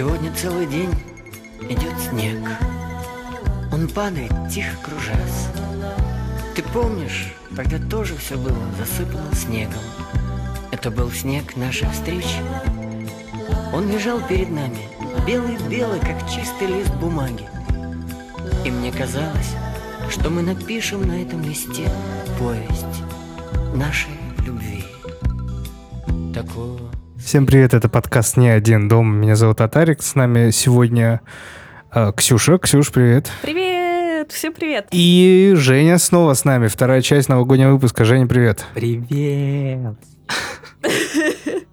Сегодня целый день идет снег. Он падает, тихо кружась. Ты помнишь, тогда тоже все было засыпано снегом. Это был снег нашей встречи. Он лежал перед нами, белый-белый, как чистый лист бумаги. И мне казалось, что мы напишем на этом листе повесть нашей любви. Такого Всем привет, это подкаст «Не один дом». Меня зовут Татарик, с нами сегодня э, Ксюша. Ксюш, привет. Привет! Всем привет! И Женя снова с нами, вторая часть новогоднего выпуска. Женя, привет. Привет.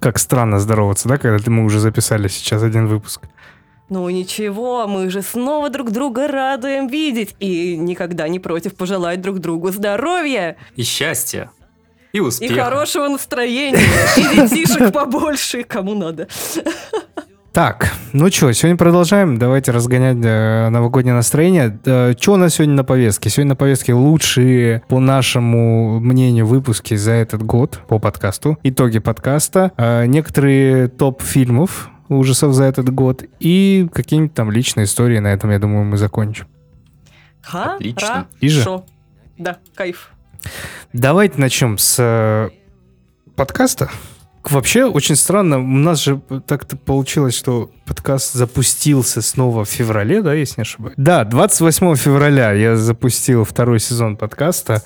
Как странно здороваться, да, когда мы уже записали сейчас один выпуск. Ну ничего, мы же снова друг друга радуем видеть и никогда не против пожелать друг другу здоровья И счастья. И и успеха. хорошего настроения, и детишек побольше, кому надо. Так, ну что, сегодня продолжаем. Давайте разгонять э, новогоднее настроение. Э, что у нас сегодня на повестке? Сегодня на повестке лучшие, по нашему мнению, выпуски за этот год по подкасту. Итоги подкаста. Э, некоторые топ фильмов ужасов за этот год. И какие-нибудь там личные истории. На этом, я думаю, мы закончим. Отлично. И же. Да, кайф. Давайте начнем с э, подкаста. Вообще, очень странно, у нас же так-то получилось, что подкаст запустился снова в феврале, да, если не ошибаюсь? Да, 28 февраля я запустил второй сезон подкаста.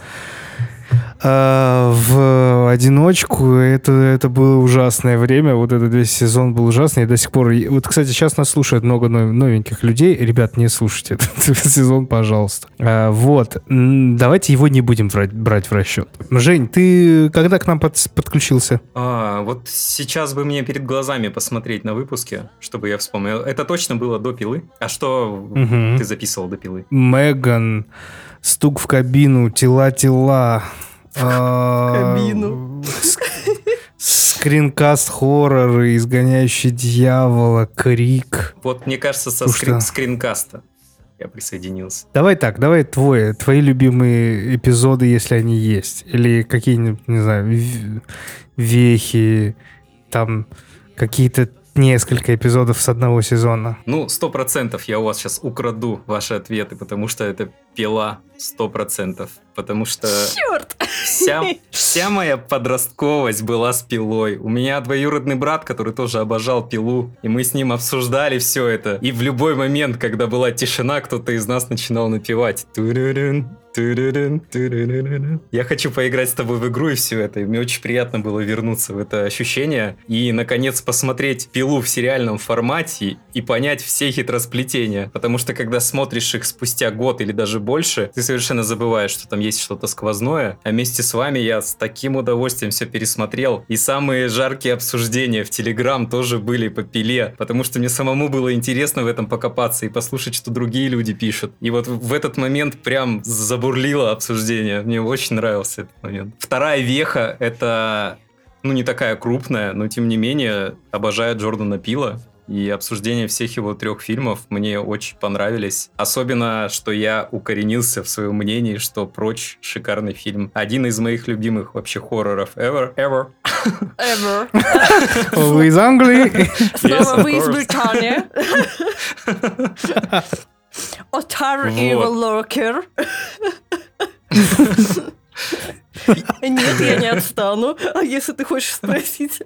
А, в одиночку это, это было ужасное время, вот этот весь сезон был ужасный, и до сих пор... Вот, кстати, сейчас нас слушает много нов- новеньких людей. Ребят, не слушайте этот сезон, пожалуйста. А, вот, давайте его не будем брать, брать в расчет. Жень, ты когда к нам под- подключился? А, вот сейчас бы мне перед глазами посмотреть на выпуске, чтобы я вспомнил. Это точно было до пилы? А что Мгм. ты записывал до пилы? Меган, стук в кабину, тела-тела. А, кабину. ск- Скринкаст хорроры, изгоняющий дьявола, крик. Вот, мне кажется, со скрин- скринкаста я присоединился. Давай так, давай твои, твои любимые эпизоды, если они есть. Или какие-нибудь, не знаю, вехи, там какие-то несколько эпизодов с одного сезона. Ну, сто процентов я у вас сейчас украду ваши ответы, потому что это пила сто процентов. Потому что Черт! вся, вся моя подростковость была с пилой. У меня двоюродный брат, который тоже обожал пилу, и мы с ним обсуждали все это. И в любой момент, когда была тишина, кто-то из нас начинал напевать. Я хочу поиграть с тобой в игру и все это. И мне очень приятно было вернуться в это ощущение и, наконец, посмотреть пилу в сериальном формате и понять все хитросплетения. Потому что, когда смотришь их спустя год или даже больше, ты совершенно забываешь, что там есть что-то сквозное. А вместе с вами я с таким удовольствием все пересмотрел. И самые жаркие обсуждения в Телеграм тоже были по пиле. Потому что мне самому было интересно в этом покопаться и послушать, что другие люди пишут. И вот в этот момент прям забурлило обсуждение. Мне очень нравился этот момент. Вторая веха — это ну, не такая крупная, но тем не менее обожаю Джордана Пила. И обсуждение всех его трех фильмов мне очень понравились. Особенно, что я укоренился в своем мнении, что «Прочь» — шикарный фильм. Один из моих любимых вообще хорроров ever. Ever. Ever. Вы из Англии? Снова вы из. Британии. Отар. Evil Lurker. Нет, я не отстану. А если ты хочешь спросить?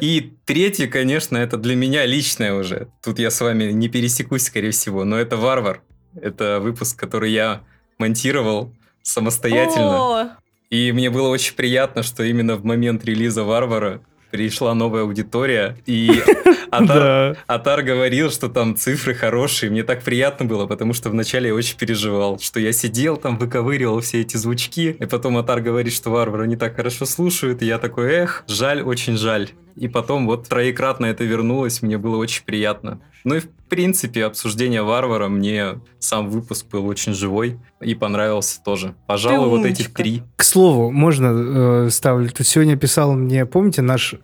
И третий, конечно, это для меня личное уже. Тут я с вами не пересекусь, скорее всего, но это «Варвар». Это выпуск, который я монтировал самостоятельно. О, И мне было очень приятно, что именно в момент релиза «Варвара» пришла новая аудитория, и Атар. Атар говорил, что там цифры хорошие. Мне так приятно было, потому что вначале я очень переживал, что я сидел там, выковыривал все эти звучки, и потом Атар говорит, что «Варвара» не так хорошо слушают, и я такой, эх, жаль, очень жаль. И потом вот троекратно это вернулось, мне было очень приятно. Ну и в принципе обсуждение «Варвара» мне сам выпуск был очень живой и понравился тоже. Пожалуй, вот эти три. К слову, можно э, ставлю. Тут сегодня писал мне, помните, наш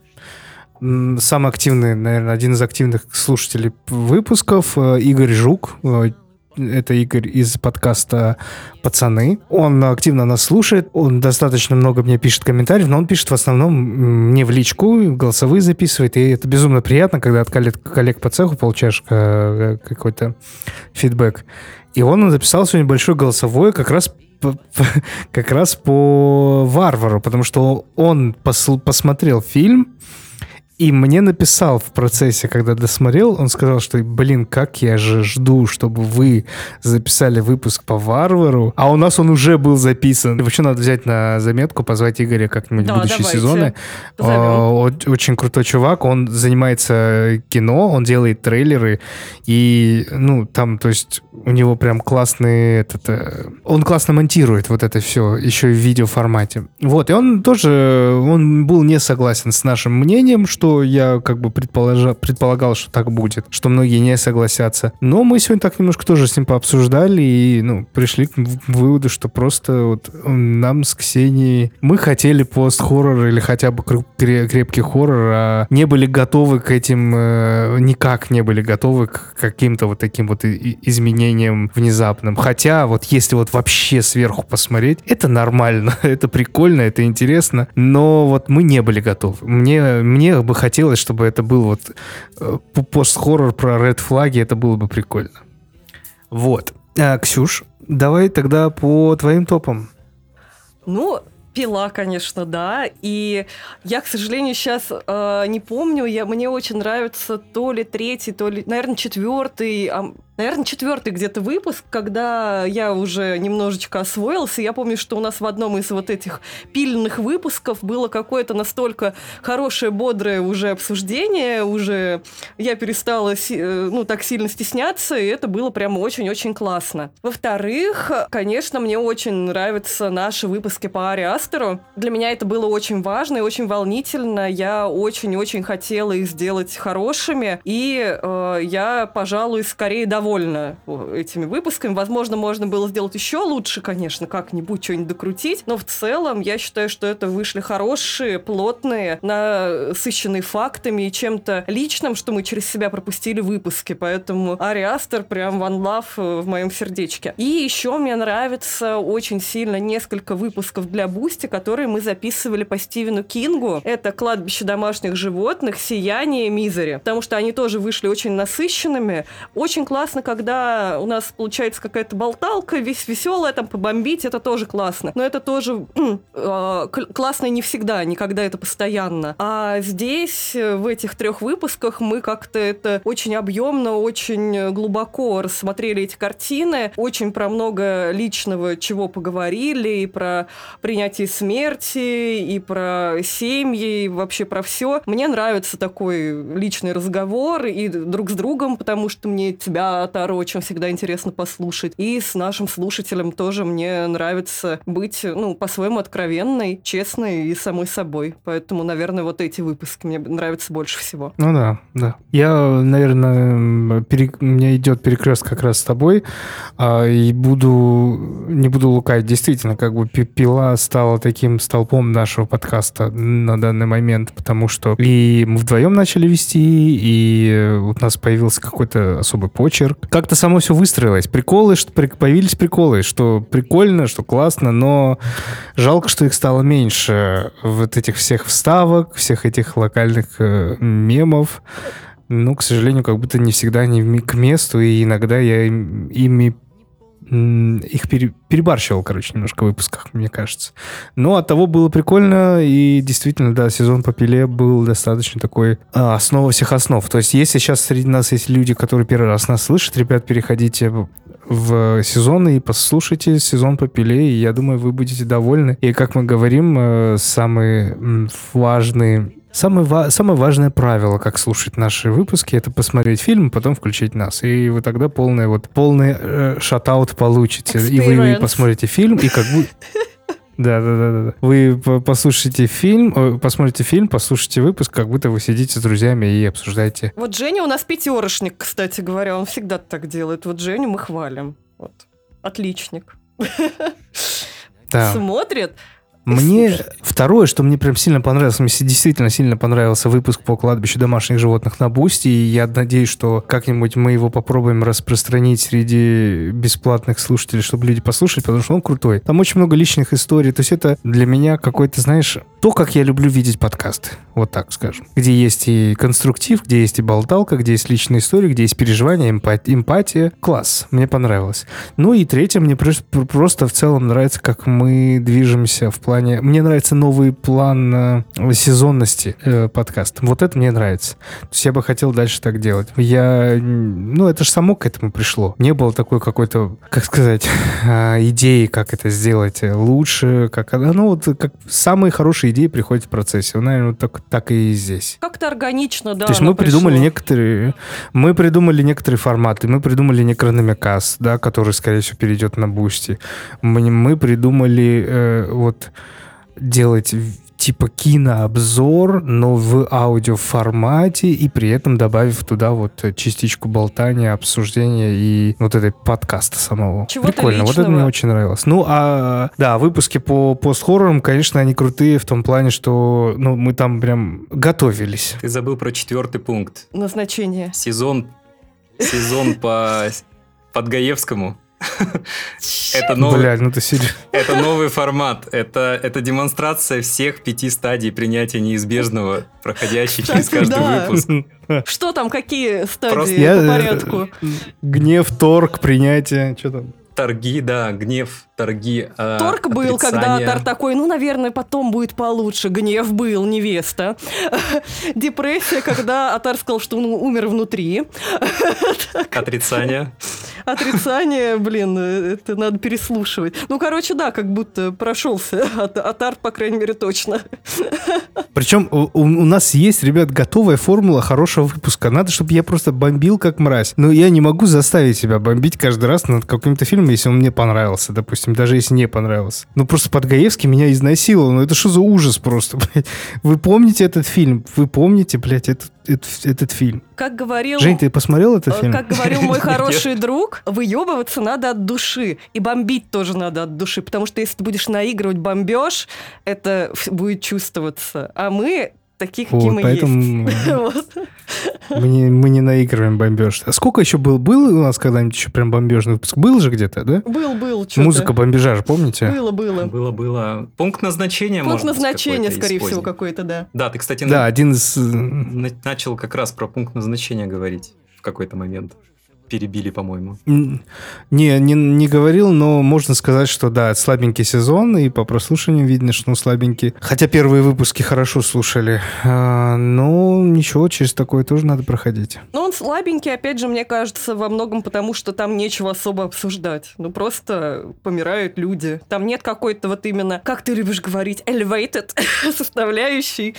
самый активный, наверное, один из активных слушателей выпусков, э, Игорь Жук. Это Игорь из подкаста «Пацаны». Он активно нас слушает, он достаточно много мне пишет комментариев, но он пишет в основном мне в личку, голосовые записывает, и это безумно приятно, когда от коллег, коллег по цеху получаешь э, какой-то фидбэк. И он записал сегодня большое голосовое как раз как раз по варвару, потому что он пос посмотрел фильм, и мне написал в процессе, когда досмотрел, он сказал, что, блин, как я же жду, чтобы вы записали выпуск по варвару, а у нас он уже был записан. Вообще надо взять на заметку, позвать Игоря как-нибудь Да, в будущие давайте. сезоны. Позовем. А, Очень крутой чувак, он занимается кино, он делает трейлеры, и, ну, там, то есть, у него прям классный этот... э, Он классно монтирует вот это все, еще и в видеоформате. Вот, и он тоже, он был не согласен с нашим мнением, что я как бы предположа- предполагал, что так будет, что многие не согласятся. Но мы сегодня так немножко тоже с ним пообсуждали и, ну, пришли к выводу, что просто вот нам с Ксенией... Мы хотели пост-хоррор или хотя бы крепкий хоррор, а не были готовы к этим... э, никак не были готовы к каким-то вот таким вот изменениям внезапным. Хотя вот если вот вообще сверху посмотреть, это нормально, это прикольно, это интересно, но вот мы не были готовы. Мне, мне бы хотелось, чтобы это был вот э, пост-хоррор про ред флаги, это было бы прикольно. Вот. А, Ксюш, давай тогда по твоим топам. Ну, пила, конечно, да. И я, к сожалению, сейчас не помню. Я, мне очень нравится то ли третий, то ли, наверное, четвертый. наверное, четвертый где-то выпуск, когда я уже немножечко освоился. Я помню, что у нас в одном из вот этих пильных выпусков было какое-то настолько хорошее, бодрое уже обсуждение. Уже я перестала э, ну, так сильно стесняться, и это было прям очень-очень классно. Во-вторых, конечно, мне очень нравятся наши выпуски по Ари Астеру. Для меня это было очень важно и очень волнительно. Я очень-очень хотела их сделать хорошими, и э, я, пожалуй, скорее довольна этими выпусками. Возможно, можно было сделать еще лучше, конечно, как-нибудь что-нибудь докрутить, но в целом я считаю, что это вышли хорошие, плотные, насыщенные фактами и чем-то личным, что мы через себя пропустили выпуски. Поэтому Ари Астер прям one love э, в моем сердечке. И еще мне нравится очень сильно несколько выпусков для Бусти, которые мы записывали по Стивену Кингу. Это «Кладбище домашних животных», «Сияние», «Мизери». Потому что они тоже вышли очень насыщенными. Очень классно, когда у нас получается какая-то болталка, весь веселая, там побомбить, это тоже классно. Но это тоже э, кл- классно не всегда, никогда это постоянно. А здесь, э, в этих трех выпусках, мы как-то это очень объемно, очень глубоко рассмотрели эти картины, очень про много личного чего поговорили, и про принятие смерти, и про семьи, и вообще про все. Мне нравится такой личный разговор и друг с другом, потому что мне тебя, Таро, очень всегда интересно послушать. И с нашим слушателем тоже мне нравится быть, ну, по-своему откровенной, честной и самой собой. Поэтому, наверное, вот эти выпуски мне нравятся больше всего. Ну да, да. Я, наверное, пере- у меня идет перекрест как раз с тобой, а, и буду, не буду лукавить, действительно, как бы пи- пила стала таким столпом нашего подкаста на данный момент, потому что и мы вдвоем начали вести, и у нас появился какой-то особый почерк. Как-то само все выстроилось. Приколы, что появились приколы, что прикольно, что классно, но жалко, что их стало меньше. Вот этих всех вставок, всех этих локальных э, мемов. Ну, к сожалению, как будто не всегда они к месту, и иногда я им- ими их пере- перебарщивал, короче, немножко в выпусках, мне кажется. Но от того было прикольно, и действительно, да, сезон по пиле был достаточно такой а, основа всех основ. То есть, если сейчас среди нас есть люди, которые первый раз нас слышат, ребят, переходите в- сезон и послушайте сезон по пиле, и я думаю, вы будете довольны. И, как мы говорим, э, самые важные Самое, самое важное правило, как слушать наши выпуски, это посмотреть фильм, потом включить нас. И вы тогда полный, вот, полный э, шатаут получите. И вы, вы Experience. Вот Женя у нас пятерошник, кстати говоря, он всегда так делает. Вот Женю мы хвалим. Вот. Отличник. Да. Смотрит, Мне слушать. второе, что мне прям сильно понравилось, мне действительно сильно понравился выпуск по кладбищу домашних животных на Бусти, и я надеюсь, что как-нибудь мы его попробуем распространить среди бесплатных слушателей, чтобы люди послушали, потому что он крутой. Там очень много личных историй, то есть это для меня какой-то, знаешь, то, как я люблю видеть подкасты, вот так скажем. Где есть и конструктив, где есть и болталка, где есть личные истории, где есть переживания, эмпа- эмпатия. Класс, мне понравилось. Ну и третье, мне прос- просто в целом нравится, как мы движемся в плане... Мне нравится новый план э, сезонности э, подкаста. Вот это мне нравится. То есть я бы хотел дальше так делать. Я... Ну, это же само к этому пришло. Не было такой какой-то, как сказать, а, идеи, как это сделать э, лучше. Как... Ну, вот как самые хорошие идеи приходят в процессе. Наверное, вот так, так и здесь. Как-то органично, да. То есть мы придумали пришло. некоторые, мы придумали некоторые форматы, мы придумали некрономикаст, да, который, скорее всего, перейдет на Бусти. Мы, мы придумали э, вот делать типа кинообзор, но в аудиоформате и при этом добавив туда вот э, частичку болтания, обсуждения и вот этой подкаста самого. Чего-то Прикольно, вот это мне очень нравилось. Ну, а да, выпуски по пост-хоррорам, конечно, они крутые в том плане, что ну, мы там прям готовились. Ты забыл про четвертый пункт. Назначение. Сезон, сезон по Подгаевскому. Это новый, Блядь, ну ты это новый формат. Это, это демонстрация всех пяти стадий принятия неизбежного, проходящей через каждый да. выпуск. Что там, какие стадии Просто по Я, э, порядку? Гнев, торг, принятие, что там? Торги, да, гнев, торги, Торг был, когда. Тар такой, ну, наверное, потом будет получше. Гнев был, невеста. Депрессия, когда Атар сказал, что он умер внутри. Отрицание. Отрицание, блин, э, это надо переслушивать. Ну, короче, да, как будто прошелся. Ат- Атар, по крайней мере, точно. Причем у, у- у нас есть, ребят, готовая формула хорошего выпуска. Надо, чтобы я просто бомбил как мразь. Но я не могу заставить себя бомбить каждый раз над каким-то фильмом, если он мне понравился, допустим, даже если не понравился. Ну, просто Подгаевский меня изнасиловал. Ну, это что за ужас просто, блядь? Вы помните этот фильм? Вы помните, блядь, этот, этот, этот фильм? Как говорил... Жень, ты посмотрел этот э, фильм? Как говорил мой хороший друг, выебываться надо от души. И бомбить тоже надо от души. Потому что если ты будешь наигрывать бомбеж, это будет чувствоваться. А мы такие, какие Вот, мы поэтому есть. Мы не, мы не наигрываем бомбеж. А сколько еще был? Был у нас когда-нибудь еще прям бомбежный выпуск? Был же где-то, да? Был, был. Музыка бомбежа же, помните? Было, было. Было, было. Пункт назначения, Пункт назначения, скорее всего, какой-то, да. Да, ты, кстати, Да, на- один из... э, на- начал как раз про пункт назначения говорить в какой-то момент. Перебили, по-моему. Не, не, не говорил, но можно сказать, что да, слабенький сезон, и по прослушиванию видно, что ну, слабенький. Хотя первые выпуски хорошо слушали. А, но ничего, через такое тоже надо проходить. Но он слабенький, опять же, мне кажется, во многом потому, что там нечего особо обсуждать. Ну, просто помирают люди. Там нет какой-то вот именно, как ты любишь говорить, elevated составляющей,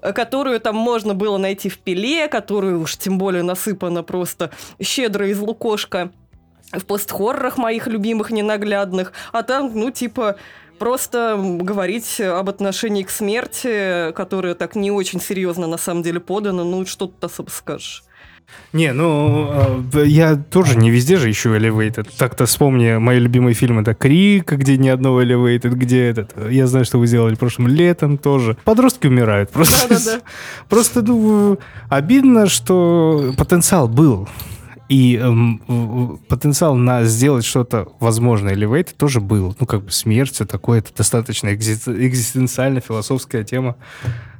которую там можно было найти в пиле, которую уж тем более насыпана просто щедро из лукошка в постхоррорах моих любимых ненаглядных. А там, ну, типа, просто говорить об отношении к смерти, которое так не очень серьезно на самом деле подано, ну, что тут особо скажешь. Не, ну, э, я тоже не везде же ищу Elevated. Так-то вспомни мои любимые фильмы. Это Крик, где ни одного Elevated, где этот... Я знаю, что вы сделали прошлым летом тоже. Подростки умирают. Просто, Да-да-да. просто ну, обидно, что потенциал был. И эм, потенциал на сделать что-то возможное Elevated тоже был. Ну, как бы смерть, все такое. Это достаточно экзи- экзистенциальная философская тема.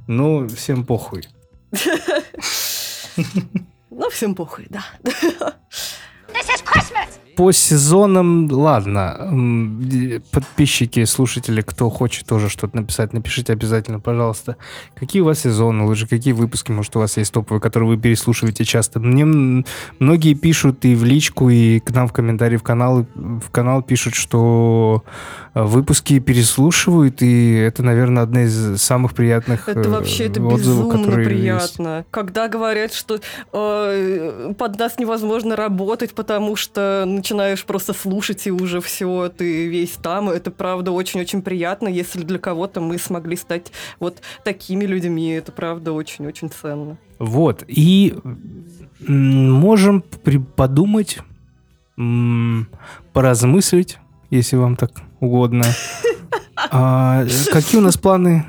Ну, всем похуй. Ну, всем похуй, да. По сезонам, ладно, подписчики, слушатели, кто хочет тоже что-то написать, напишите обязательно, пожалуйста. Какие у вас сезоны лучше, какие выпуски, может, у вас есть топовые, которые вы переслушиваете часто. Мне многие пишут и в личку, и к нам в комментарии в канал, в канал пишут, что э, выпуски переслушивают, и это, наверное, одна из самых приятных Это э, вообще это отзывов, безумно которые есть. приятно. Когда говорят, что э, под нас невозможно работать, потому что начинаешь просто слушать и уже все, ты весь там. Это правда очень-очень приятно. Если для кого-то мы смогли стать вот такими людьми, это правда очень-очень ценно. Вот, и можем подумать, поразмыслить, если вам так угодно. А, какие у нас планы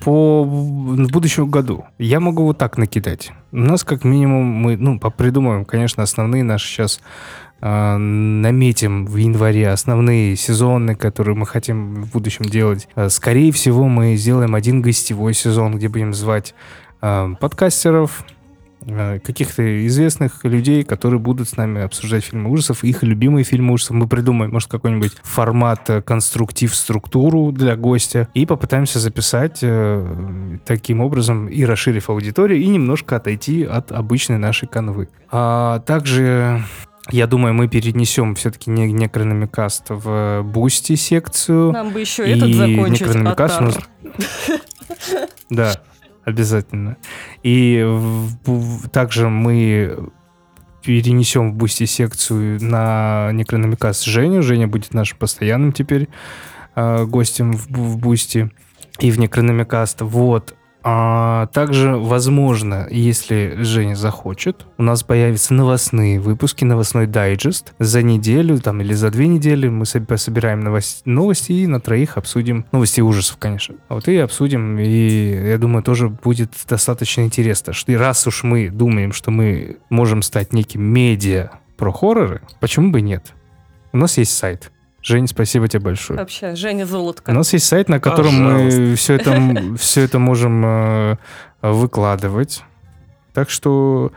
по в будущему году? Я могу вот так накидать. У нас как минимум мы, ну, придумаем, конечно, основные наши сейчас наметим в январе основные сезоны, которые мы хотим в будущем делать. А, скорее всего, мы сделаем один гостевой сезон, где будем звать а, подкастеров, каких-то известных людей, которые будут с нами обсуждать фильмы ужасов, их любимые фильмы ужасов. Мы придумаем, может, какой-нибудь формат, э, конструктив, структуру для гостя и попытаемся записать э, таким образом и расширив аудиторию, и немножко отойти от обычной нашей канвы. А также я думаю, мы перенесем все-таки не некрономикаст в Бусти секцию. Нам бы еще и этот закончить. Некрономикаст у нас... Да, Обязательно. И также мы перенесем в Бусти секцию на Некрономикаст Женю. Женя будет нашим постоянным теперь э, гостем в, в Бусти и в Некрономикаст. Вот. А также, возможно, если Женя захочет, у нас появятся новостные выпуски, новостной дайджест. За неделю там, или за две недели мы собираем новости, и на троих обсудим новости ужасов, конечно. А вот и обсудим, и я думаю, тоже будет достаточно интересно. Что раз уж мы думаем, что мы можем стать неким медиа про хорроры, почему бы нет? У нас есть сайт Жень, спасибо тебе большое. Вообще, Женя Золотко. У нас есть сайт, на котором Пожалуйста. мы все это, все это можем э, выкладывать. Так что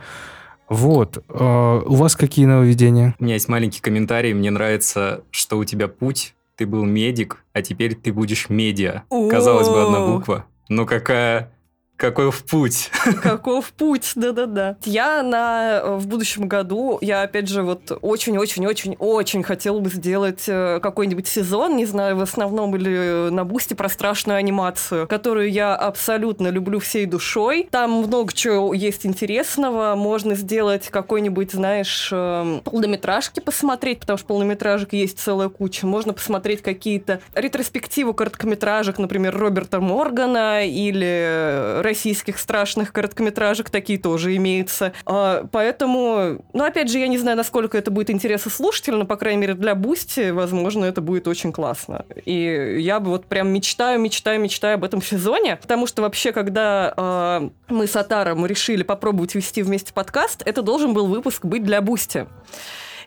вот. Э, у вас какие нововведения? У меня есть маленький комментарий. Мне нравится, что у тебя путь. Ты был медик, а теперь ты будешь медиа. Казалось бы, одна буква. Но какая каков путь? Каков путь, да-да-да. Я на, э, в будущем году, я опять же вот очень-очень-очень-очень хотела бы сделать э, какой-нибудь сезон, не знаю, в основном или на бусте про страшную анимацию, которую я абсолютно люблю всей душой. Там много чего есть интересного. Можно сделать какой-нибудь, знаешь, полнометражки посмотреть, потому что полнометражек есть целая куча. Можно посмотреть какие-то ретроспективы короткометражек, например, Роберта Моргана или российских страшных короткометражек такие тоже имеются. А, поэтому, ну, опять же, я не знаю, насколько это будет интересно слушателю, но, по крайней мере, для Бусти, возможно, это будет очень классно. И я бы вот прям мечтаю, мечтаю, мечтаю об этом сезоне, потому что вообще, когда э, мы с Отаром решили попробовать вести вместе подкаст, это должен был выпуск быть для Бусти.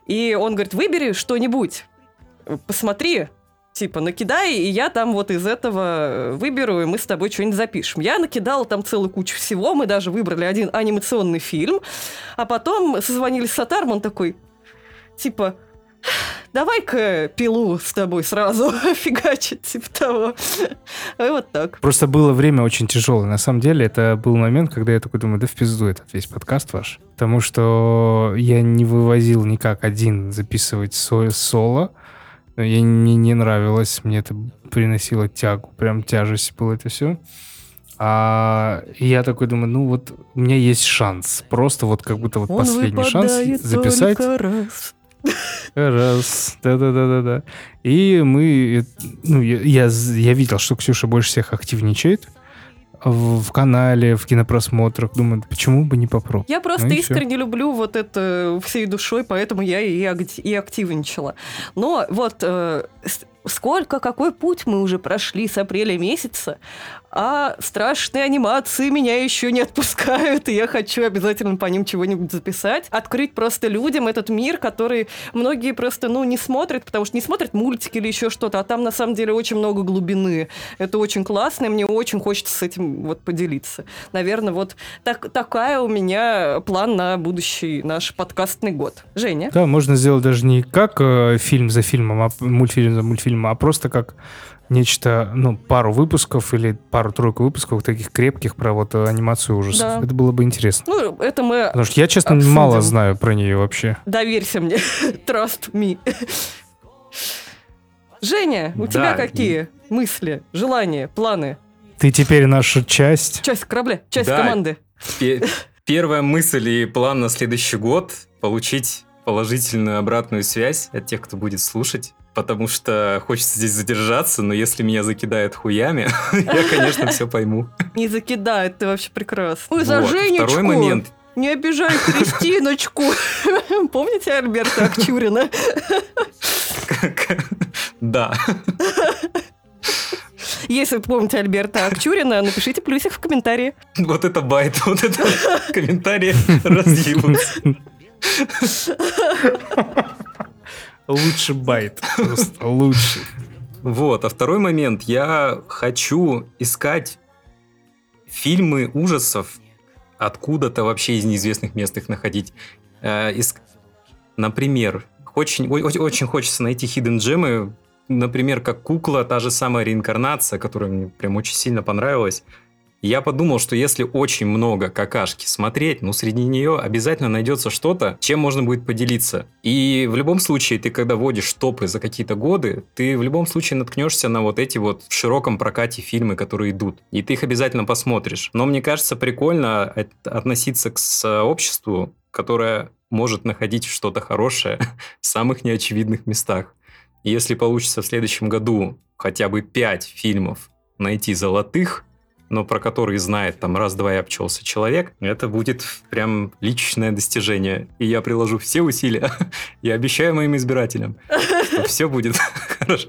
И он говорит, выбери что-нибудь, посмотри, типа, накидай, и я там вот из этого э, выберу, и мы с тобой что-нибудь запишем. Я накидала там целую кучу всего, мы даже выбрали один анимационный фильм, а потом созвонились с Атаром, он такой, типа, давай-ка пилу с тобой сразу фигачить, типа того. И вот так. Просто было время очень тяжелое. На самом деле, это был момент, когда я такой думаю, да в пизду этот весь подкаст ваш. Потому что я не вывозил никак один записывать соло. Ей мне не нравилось, мне это приносило тягу, прям тяжесть было это все. А я такой думаю, ну вот у меня есть шанс, просто вот как будто вот Он последний шанс записать. Раз. Раз, да-да-да-да-да. И мы, ну, я, я, я видел, что Ксюша больше всех активничает в, канале, в кинопросмотрах. Думаю, почему бы не попробовать? Я просто ну, искренне все. люблю вот это всей душой, поэтому я и, и активничала. Но вот э, сколько, какой путь мы уже прошли с апреля месяца, а страшные анимации меня еще не отпускают, и я хочу обязательно по ним чего-нибудь записать, открыть просто людям этот мир, который многие просто, ну, не смотрят, потому что не смотрят мультики или еще что-то, а там на самом деле очень много глубины. Это очень классно, и мне очень хочется с этим вот поделиться. Наверное, вот так, такая у меня план на будущий наш подкастный год. Женя? Да, можно сделать даже не как э, фильм за фильмом, а мультфильм за мультфильмом, а просто как нечто, ну, пару выпусков или пару-тройку выпусков таких крепких про вот анимацию ужасов. Да. Это было бы интересно. Ну, это мы Потому что я, честно, обсудим. мало знаю про нее вообще. Доверься мне. Trust me. Женя, у да. тебя какие мысли, желания, планы? Ты теперь наша часть. Часть корабля, часть да. команды. Первая мысль и план на следующий год – получить положительную обратную связь от тех, кто будет слушать потому что хочется здесь задержаться, но если меня закидают хуями, я, конечно, все пойму. Не закидают, ты вообще прекрасно. Ой, за Женечку! Второй момент. Не обижай Кристиночку. Помните Альберта Акчурина? Да. Если вы помните Альберта Акчурина, напишите плюсик в комментарии. Вот это bait, вот это комментарии разъебутся. Лучше bait. Просто лучше. Вот, а второй момент. Я хочу искать фильмы ужасов откуда-то вообще из неизвестных мест их находить. Э, иск- Например, очень, о- о- очень хочется найти hidden gem'ы, например, как кукла, та же самая реинкарнация, которая мне прям очень сильно понравилась. Я подумал, что если очень много какашки смотреть, ну, среди нее обязательно найдется что-то, чем можно будет поделиться. И в любом случае, ты когда вводишь топы за какие-то годы, ты в любом случае наткнешься на вот эти вот в широком прокате фильмы, которые идут. И ты их обязательно посмотришь. Но мне кажется, прикольно от- относиться к сообществу, которое может находить что-то хорошее в самых неочевидных местах. Если получится в следующем году хотя бы пять фильмов найти золотых, но про которые знает там раз-два и обчелся человек, это будет прям личное достижение. И я приложу все усилия. Я обещаю моим избирателям, что все будет хорошо.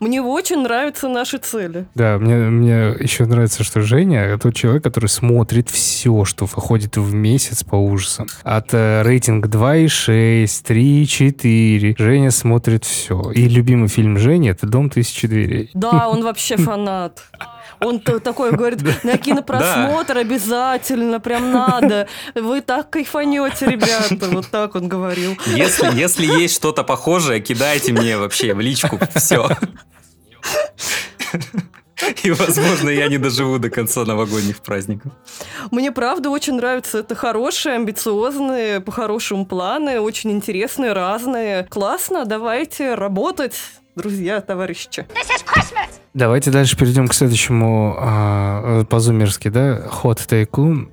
Мне очень нравятся наши цели. Да, мне, мне еще нравится, что Женя тот человек, который смотрит все, что выходит в месяц по ужасам. От э, рейтинг 2,6, 3, 4. Женя смотрит все. И любимый фильм Жени это «Дом тысячи дверей». Да, он вообще фанат. Он такой говорит, на кинопросмотр обязательно, прям надо. Вы так кайфанете, ребята. Вот так он говорил. Если, если есть что-то похожее, кидайте мне вообще в личку все. И, возможно, я не доживу до конца новогодних праздников. Мне правда очень нравится. Это хорошие, амбициозные, по-хорошему планы, очень интересные, разные. Классно, давайте работать, друзья, товарищи. Давайте дальше перейдем к следующему а, по-зумерски, да, ход тейку.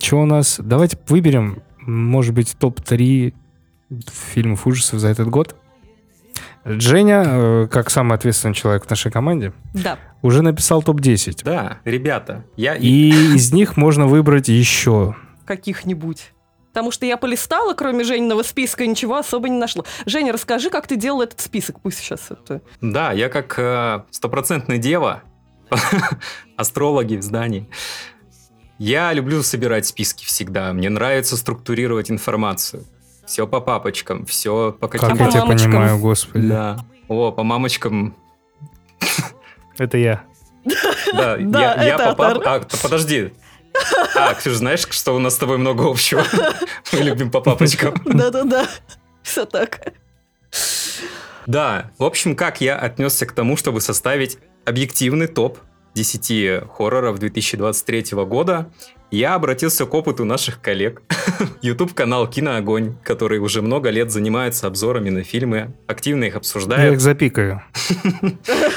Что у нас? Давайте выберем, может быть, топ-3 фильмов ужасов за этот год. Женя, э, как самый ответственный человек в нашей команде, Да. уже написал топ-10. Да, ребята, я... И из них можно выбрать еще. каких-нибудь. Потому что я полистала, кроме Жениного списка, ничего особо не нашла. Женя, расскажи, как ты делал этот список. Пусть сейчас это... Да, я как э, стопроцентная дева, астрологи в здании. Я люблю собирать списки всегда. Мне нравится структурировать информацию. Все по папочкам, все по Как каким-то... я тебя мамочкам. понимаю, господи. Да. О, по мамочкам. Это я. Да, Да, я, по. А, подожди. А, ты же знаешь, что у нас с тобой много общего? Мы любим по папочкам. Да-да-да. Все так. Да, в общем, как я отнесся к тому, чтобы составить объективный топ 10 хорроров 2023 года, я обратился к опыту наших коллег. YouTube-канал «Киноогонь», который уже много лет занимается обзорами на фильмы, активно их Я их обсуждает. запикаю.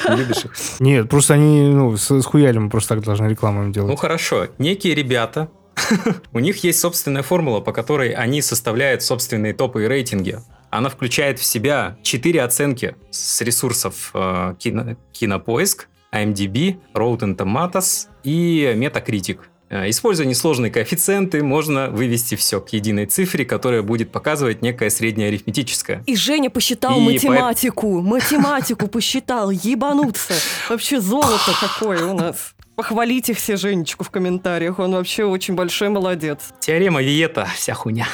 Любишь их? Нет, просто они, ну, с, мы просто так должны рекламу им Ну делать. хорошо, некие ребята, у них есть собственная формула, по которой они составляют собственные топы и рейтинги. Она включает в себя 4 оценки с ресурсов э, кино- Кинопоиск, IMDb, Rotten Tomatoes и Metacritic. Э, Используя несложные коэффициенты, можно вывести все к единой цифре, которая будет показывать некое среднее арифметическое. И Женя посчитал И математику. Математику посчитал. Ебануться. Вообще золото какое у нас. Похвалите все Женечку в комментариях. Он вообще очень большой молодец. Теорема Виета, вся хуйня.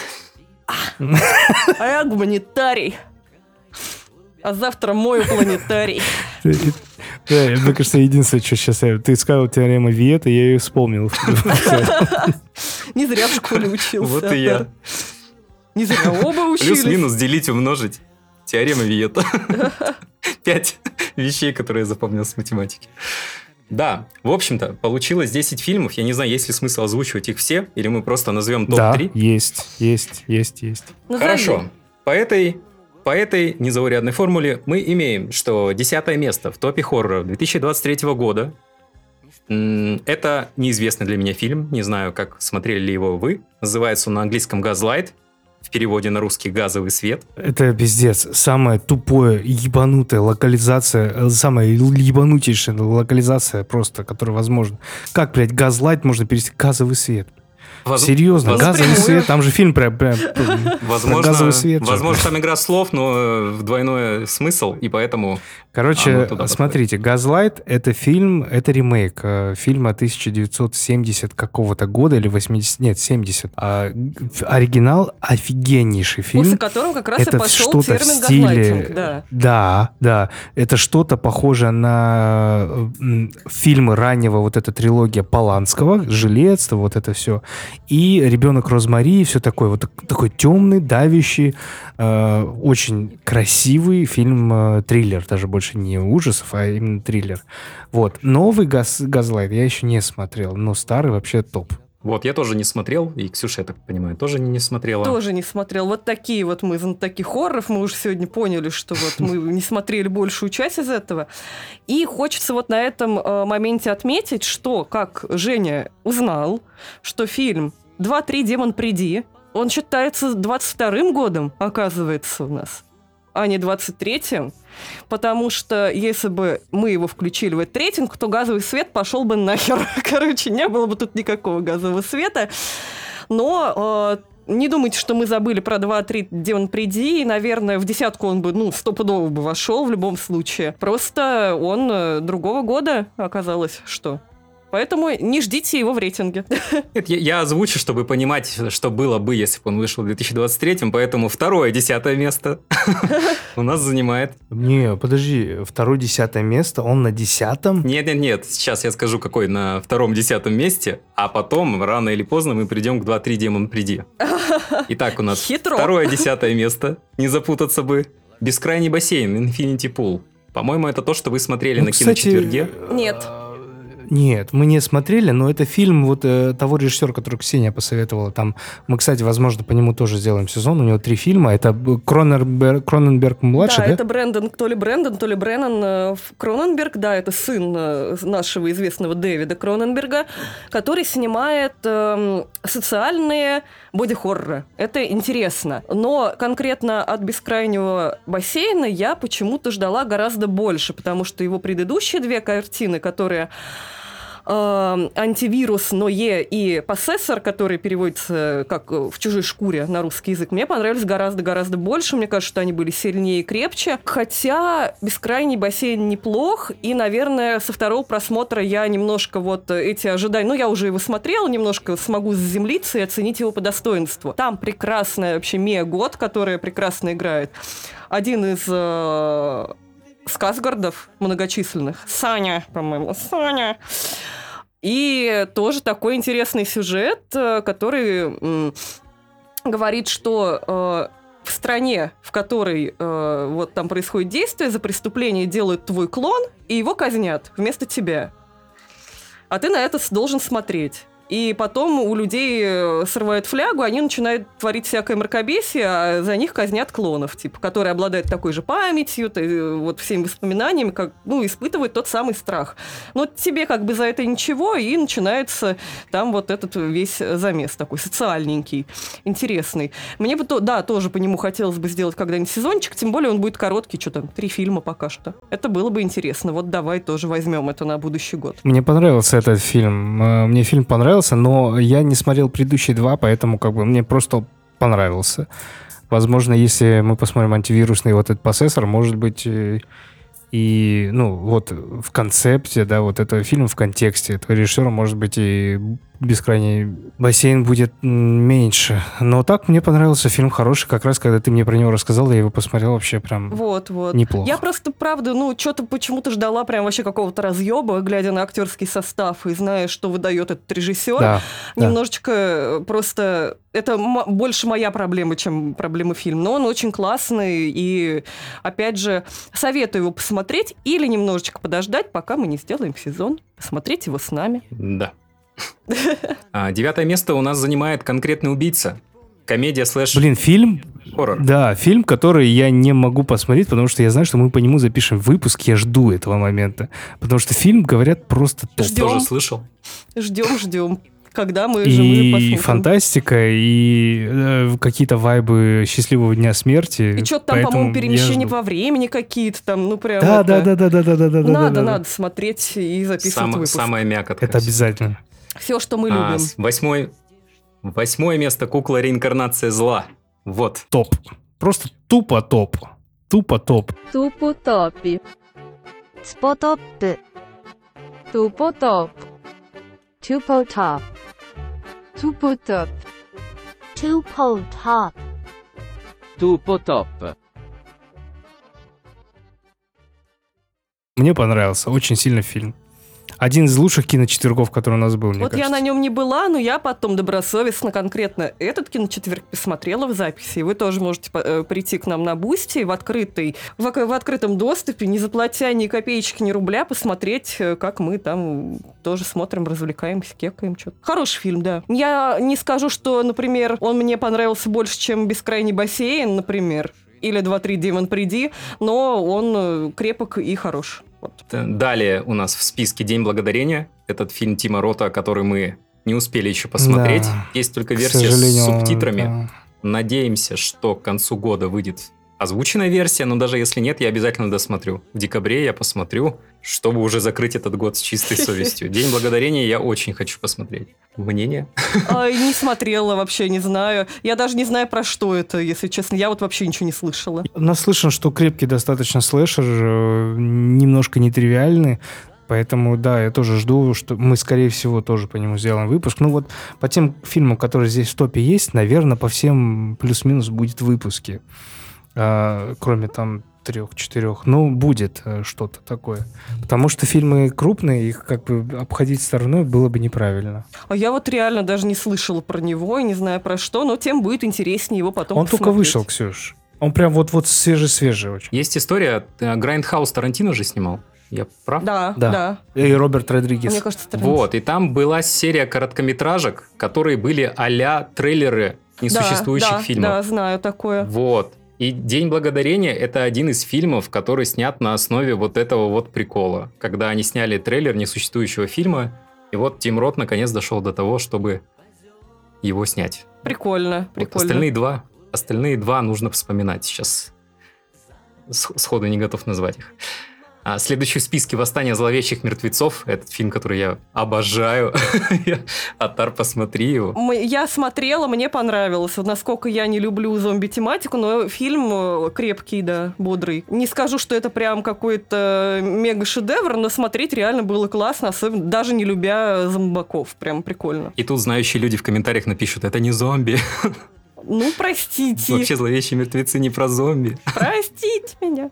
А я гуманитарий. А завтра мой планетарий. Да, мне кажется, единственное, что сейчас я... Ты сказал теорема Виета, я ее вспомнил. Не зря в школе учился. Вот и я. да. Не зря оба учились. Плюс-минус делить, умножить. Теорема Виета. Пять вещей, которые я запомнил с математики. Да, в общем-то, получилось 10 фильмов. Я не знаю, есть ли смысл озвучивать их все, или мы просто назовем Да, топ-3. есть, есть, есть, есть. Назови. Хорошо. По этой, по этой незаурядной формуле мы имеем, что десятое место в топе хорроров 2023 года. Это неизвестный для меня фильм. Не знаю, как смотрели ли его вы. Называется он на английском «Газлайт». В переводе на русский «Газовый свет». Это пиздец. Самая тупая, ебанутая локализация, э, самая ебанутейшая локализация просто, которая возможна. Как, блядь, газлайт можно перевести газовый свет? Воз- Серьезно, воз- газовый Напрямую. свет, там же фильм про, про- Возможно, газовый свет же. возможно, там игра слов, но э, в двойной смысл, и поэтому... Короче, смотрите, «Газлайт» — это фильм, это ремейк э, фильма 1970 какого-то года или 80, нет, 70. А, оригинал офигеннейший фильм. После которого как раз это и пошел что-то в термин стиле... газлайтинг. Да. Да, да. Это что-то похоже на фильмы раннего, вот эта трилогия Поланского, «Жилец», вот это все. И «Ребенок Розмари», все такое. Вот так- такой темный, давящий, э, очень красивый фильм-триллер. Даже больше не ужасов, а именно триллер. Вот. Новый газ, «Газлайт» я еще не смотрел, но старый вообще топ. Вот, я тоже не смотрел, и Ксюша, я так понимаю, тоже не, не смотрела. Тоже не смотрел. Вот такие вот мы знатоки хорроров. Мы уже сегодня поняли, что вот мы не смотрели большую часть из этого. И хочется вот на этом э, моменте отметить, что, как Женя узнал, что фильм «2-3, демон, приди», он считается 22-м годом, оказывается, у нас, а не 23-м. Потому что если бы мы его включили в этот рейтинг, то газовый свет пошел бы нахер. Короче, не было бы тут никакого газового света. Но э, не думайте, что мы забыли про 2-3 Демон Приди, и, наверное, в десятку он бы, ну, стопудово бы вошел в любом случае. Просто он э, другого года оказалось, что. Поэтому не ждите его в рейтинге. Нет, я, я озвучу, чтобы понимать, что было бы, если бы он вышел в 2023, поэтому второе, десятое место у нас занимает... Не, подожди, второе десятое место, он на десятом? Нет-нет-нет, сейчас я скажу, какой на втором, десятом месте, а потом, рано или поздно, мы придем к 2-3 демон приди. Итак, у нас Хитро. второе, десятое место, не запутаться бы. Бескрайний бассейн, Infinity Pool. По-моему, это то, что вы смотрели Ну, на кстати, киночетверге. Нет. Нет, мы не смотрели, но это фильм вот э, того режиссера, который Ксения посоветовала. Там мы, кстати, возможно, по нему тоже сделаем сезон. У него три фильма. Это Кроненберг, Кроненберг младший, да, да? это Брэндон, то ли Брэндон, то ли Бреннан э, Кроненберг, да, это сын э, нашего известного Дэвида Кроненберга, который снимает эм, социальные боди-хорроры. Это интересно. Но конкретно от «Бескрайнего бассейна» я почему-то ждала гораздо больше, потому что его предыдущие две картины, которые э, антивирус, НОЕ и Поссессор, который переводится как э, в чужой шкуре на русский язык, мне понравились гораздо-гораздо больше. Мне кажется, что они были сильнее и крепче. Хотя «Бескрайний бассейн» неплох, и, наверное, со второго просмотра я немножко вот эти ожидания... Ну, я уже его смотрела, немножко смогу заземлиться и оценить его по достоинству. Там прекрасная вообще Мия Год, которая прекрасно играет. Один из э, Сказгардов многочисленных. Саня, по-моему, Саня. И тоже такой интересный сюжет, э, который говорит, что э, в стране, в которой э, вот там происходит действие, за преступление делают твой клон, и его казнят вместо тебя. А ты на это должен смотреть. И потом у людей э, срывают флягу, они начинают творить всякое мракобесие, а за них казнят клонов, типа, которые обладают такой же памятью, э, вот всеми воспоминаниями, как, ну, испытывают тот самый страх. Но тебе как бы за это ничего, и начинается там вот этот весь замес такой социальненький, интересный. Мне бы, то, да, тоже по нему хотелось бы сделать когда-нибудь сезончик, тем более он будет короткий, что там, три фильма пока что. Это было бы интересно. Вот давай тоже возьмем это на будущий год. Мне понравился этот фильм. Э, Мне фильм понравился, но я не смотрел предыдущие два, поэтому как бы мне просто понравился. Возможно, если мы посмотрим антивирусный вот этот процессор, может быть, э, и, ну, вот в концепте, да, вот этого фильма, в контексте этого режиссера, может быть, и бескрайний бассейн будет меньше. Но так мне понравился фильм хороший, как раз когда ты мне про него рассказал, я его посмотрел вообще прям Вот, вот. неплохо. Я просто, правда, ну, что-то почему-то ждала прям вообще какого-то разъеба, глядя на актерский состав и зная, что выдает этот режиссер. Да, да. Немножечко э, просто... Это больше моя проблема, чем проблема фильма. Но он очень классный, и, опять же, советую его посмотреть или немножечко подождать, пока мы не сделаем сезон. Посмотреть его с нами. Да. А, Девятое место у нас занимает конкретный убийца. Комедия слэш Блин, фильм хоррор. Да, фильм, который я не могу посмотреть, потому что я знаю, что мы по нему запишем выпуск, я жду этого момента. Потому что фильм, говорят, просто топ. Ждем. Тоже слышал. Ждем, ждем. Когда мы же мы И посмотрим. фантастика, и э, какие-то вайбы счастливого дня смерти. И что-то там, по-моему, перемещения во времени какие-то там, ну прям Да, да, это- да, да, да, да, да, да. Надо, да, да. надо смотреть и записывать Сам- выпуск. самая мякотка. Это обязательно. Все, что мы а, любим. Восьмой, восьмое место кукла реинкарнация зла. Вот. Топ. Просто тупо топ. Тупо топ. Тупо топи. Спо топ. Тупо топ. Тупо топ. Тупо топ. Тупо топ. Тупо топ. Мне понравился очень сильно фильм. Один из лучших киночетвергов, который у нас был, мне Вот я кажется. на нем не была, но я потом добросовестно конкретно этот киночетверг посмотрела в записи. И вы тоже можете э, прийти к нам на Бусти в открытый, в, в открытом доступе, не заплатя ни копеечки, ни рубля, посмотреть, э, как мы там тоже смотрим, развлекаемся, кекаем что-то. Хороший фильм, да. Я не скажу, что, например, он мне понравился больше, чем «Бескрайний бассейн», например, или «2-3 Демон, приди», но он э, крепок и хорош. Вот. Далее у нас в списке «День благодарения». Этот фильм Тима Рота, который мы не успели еще посмотреть. Да. Есть только версия с субтитрами. да. Надеемся, что к концу года выйдет озвученная версия, но даже если нет, я обязательно досмотрю. В декабре я посмотрю, чтобы уже закрыть этот год с чистой совестью. День благодарения я очень хочу посмотреть. Мнение? А, Не смотрела вообще, не знаю. Я даже не знаю, про что это, если честно. Я вот вообще ничего не слышала. Наслышан, что крепкий достаточно слэшер, э, немножко нетривиальный. Поэтому, да, я тоже жду, что мы, скорее всего, тоже по нему сделаем выпуск. Ну вот по тем фильмам, которые здесь в топе есть, наверное, по всем плюс-минус будет выпуски. А, кроме там трех-четырех. Ну, будет э, что-то такое. Потому что фильмы крупные, их как бы обходить стороной было бы неправильно. А я вот реально даже не слышала про него и не знаю про что, но тем будет интереснее его потом Он только посмотреть. вышел, Ксюш. Он прям вот-вот свежий-свежий очень. Есть история, э, Грайндхаус Тарантино же снимал. Я прав? Да, Да. да. И Роберт Родригес. Мне кажется, Тарантино. Вот, и там была серия короткометражек, которые были а-ля трейлеры несуществующих да, да, фильмов. Да, знаю такое. Вот. И День благодарения это один из фильмов, который снят на основе вот этого вот прикола. Когда они сняли трейлер несуществующего фильма, и вот Тим Рот наконец дошел до того, чтобы его снять. Прикольно, Вот прикольно. остальные два, остальные два нужно вспоминать. Сейчас сходу не готов назвать их. А следующий в списке «Восстание зловещих мертвецов». Этот фильм, который я обожаю. Атар, посмотри его. Я смотрела, мне понравилось. Насколько я не люблю зомби-тематику, но фильм э, крепкий, да, бодрый. Не скажу, что это прям какой-то мега-шедевр, но смотреть реально было классно, особенно даже не любя зомбаков. Прям прикольно. И тут знающие люди в комментариях напишут, это не зомби. Ну, простите. Вообще зловещие мертвецы не про зомби. Простите меня.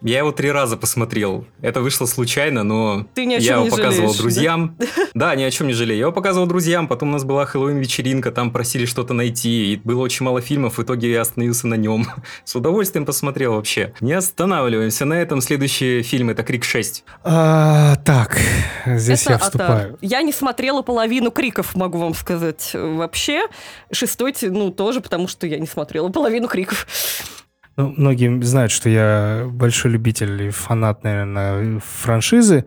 Я его три раза посмотрел. Это вышло случайно, но Ты ни о я чем его не показывал жалеешь, да? друзьям. Да? ни о чем не жалею. Я его показывал друзьям, потом у нас была Хэллоуин-вечеринка, там просили что-то найти, и было очень мало фильмов, в итоге я остановился на нем. С удовольствием посмотрел вообще. Не останавливаемся на этом. Следующий фильм это «Крик 6». А, так, здесь Это я Атар. вступаю. Я не смотрела половину криков, могу вам сказать. Вообще, шестой, ну, тоже, потому что я не смотрела половину криков. Ну, многие знают, что я большой любитель и фанат, наверное, франшизы.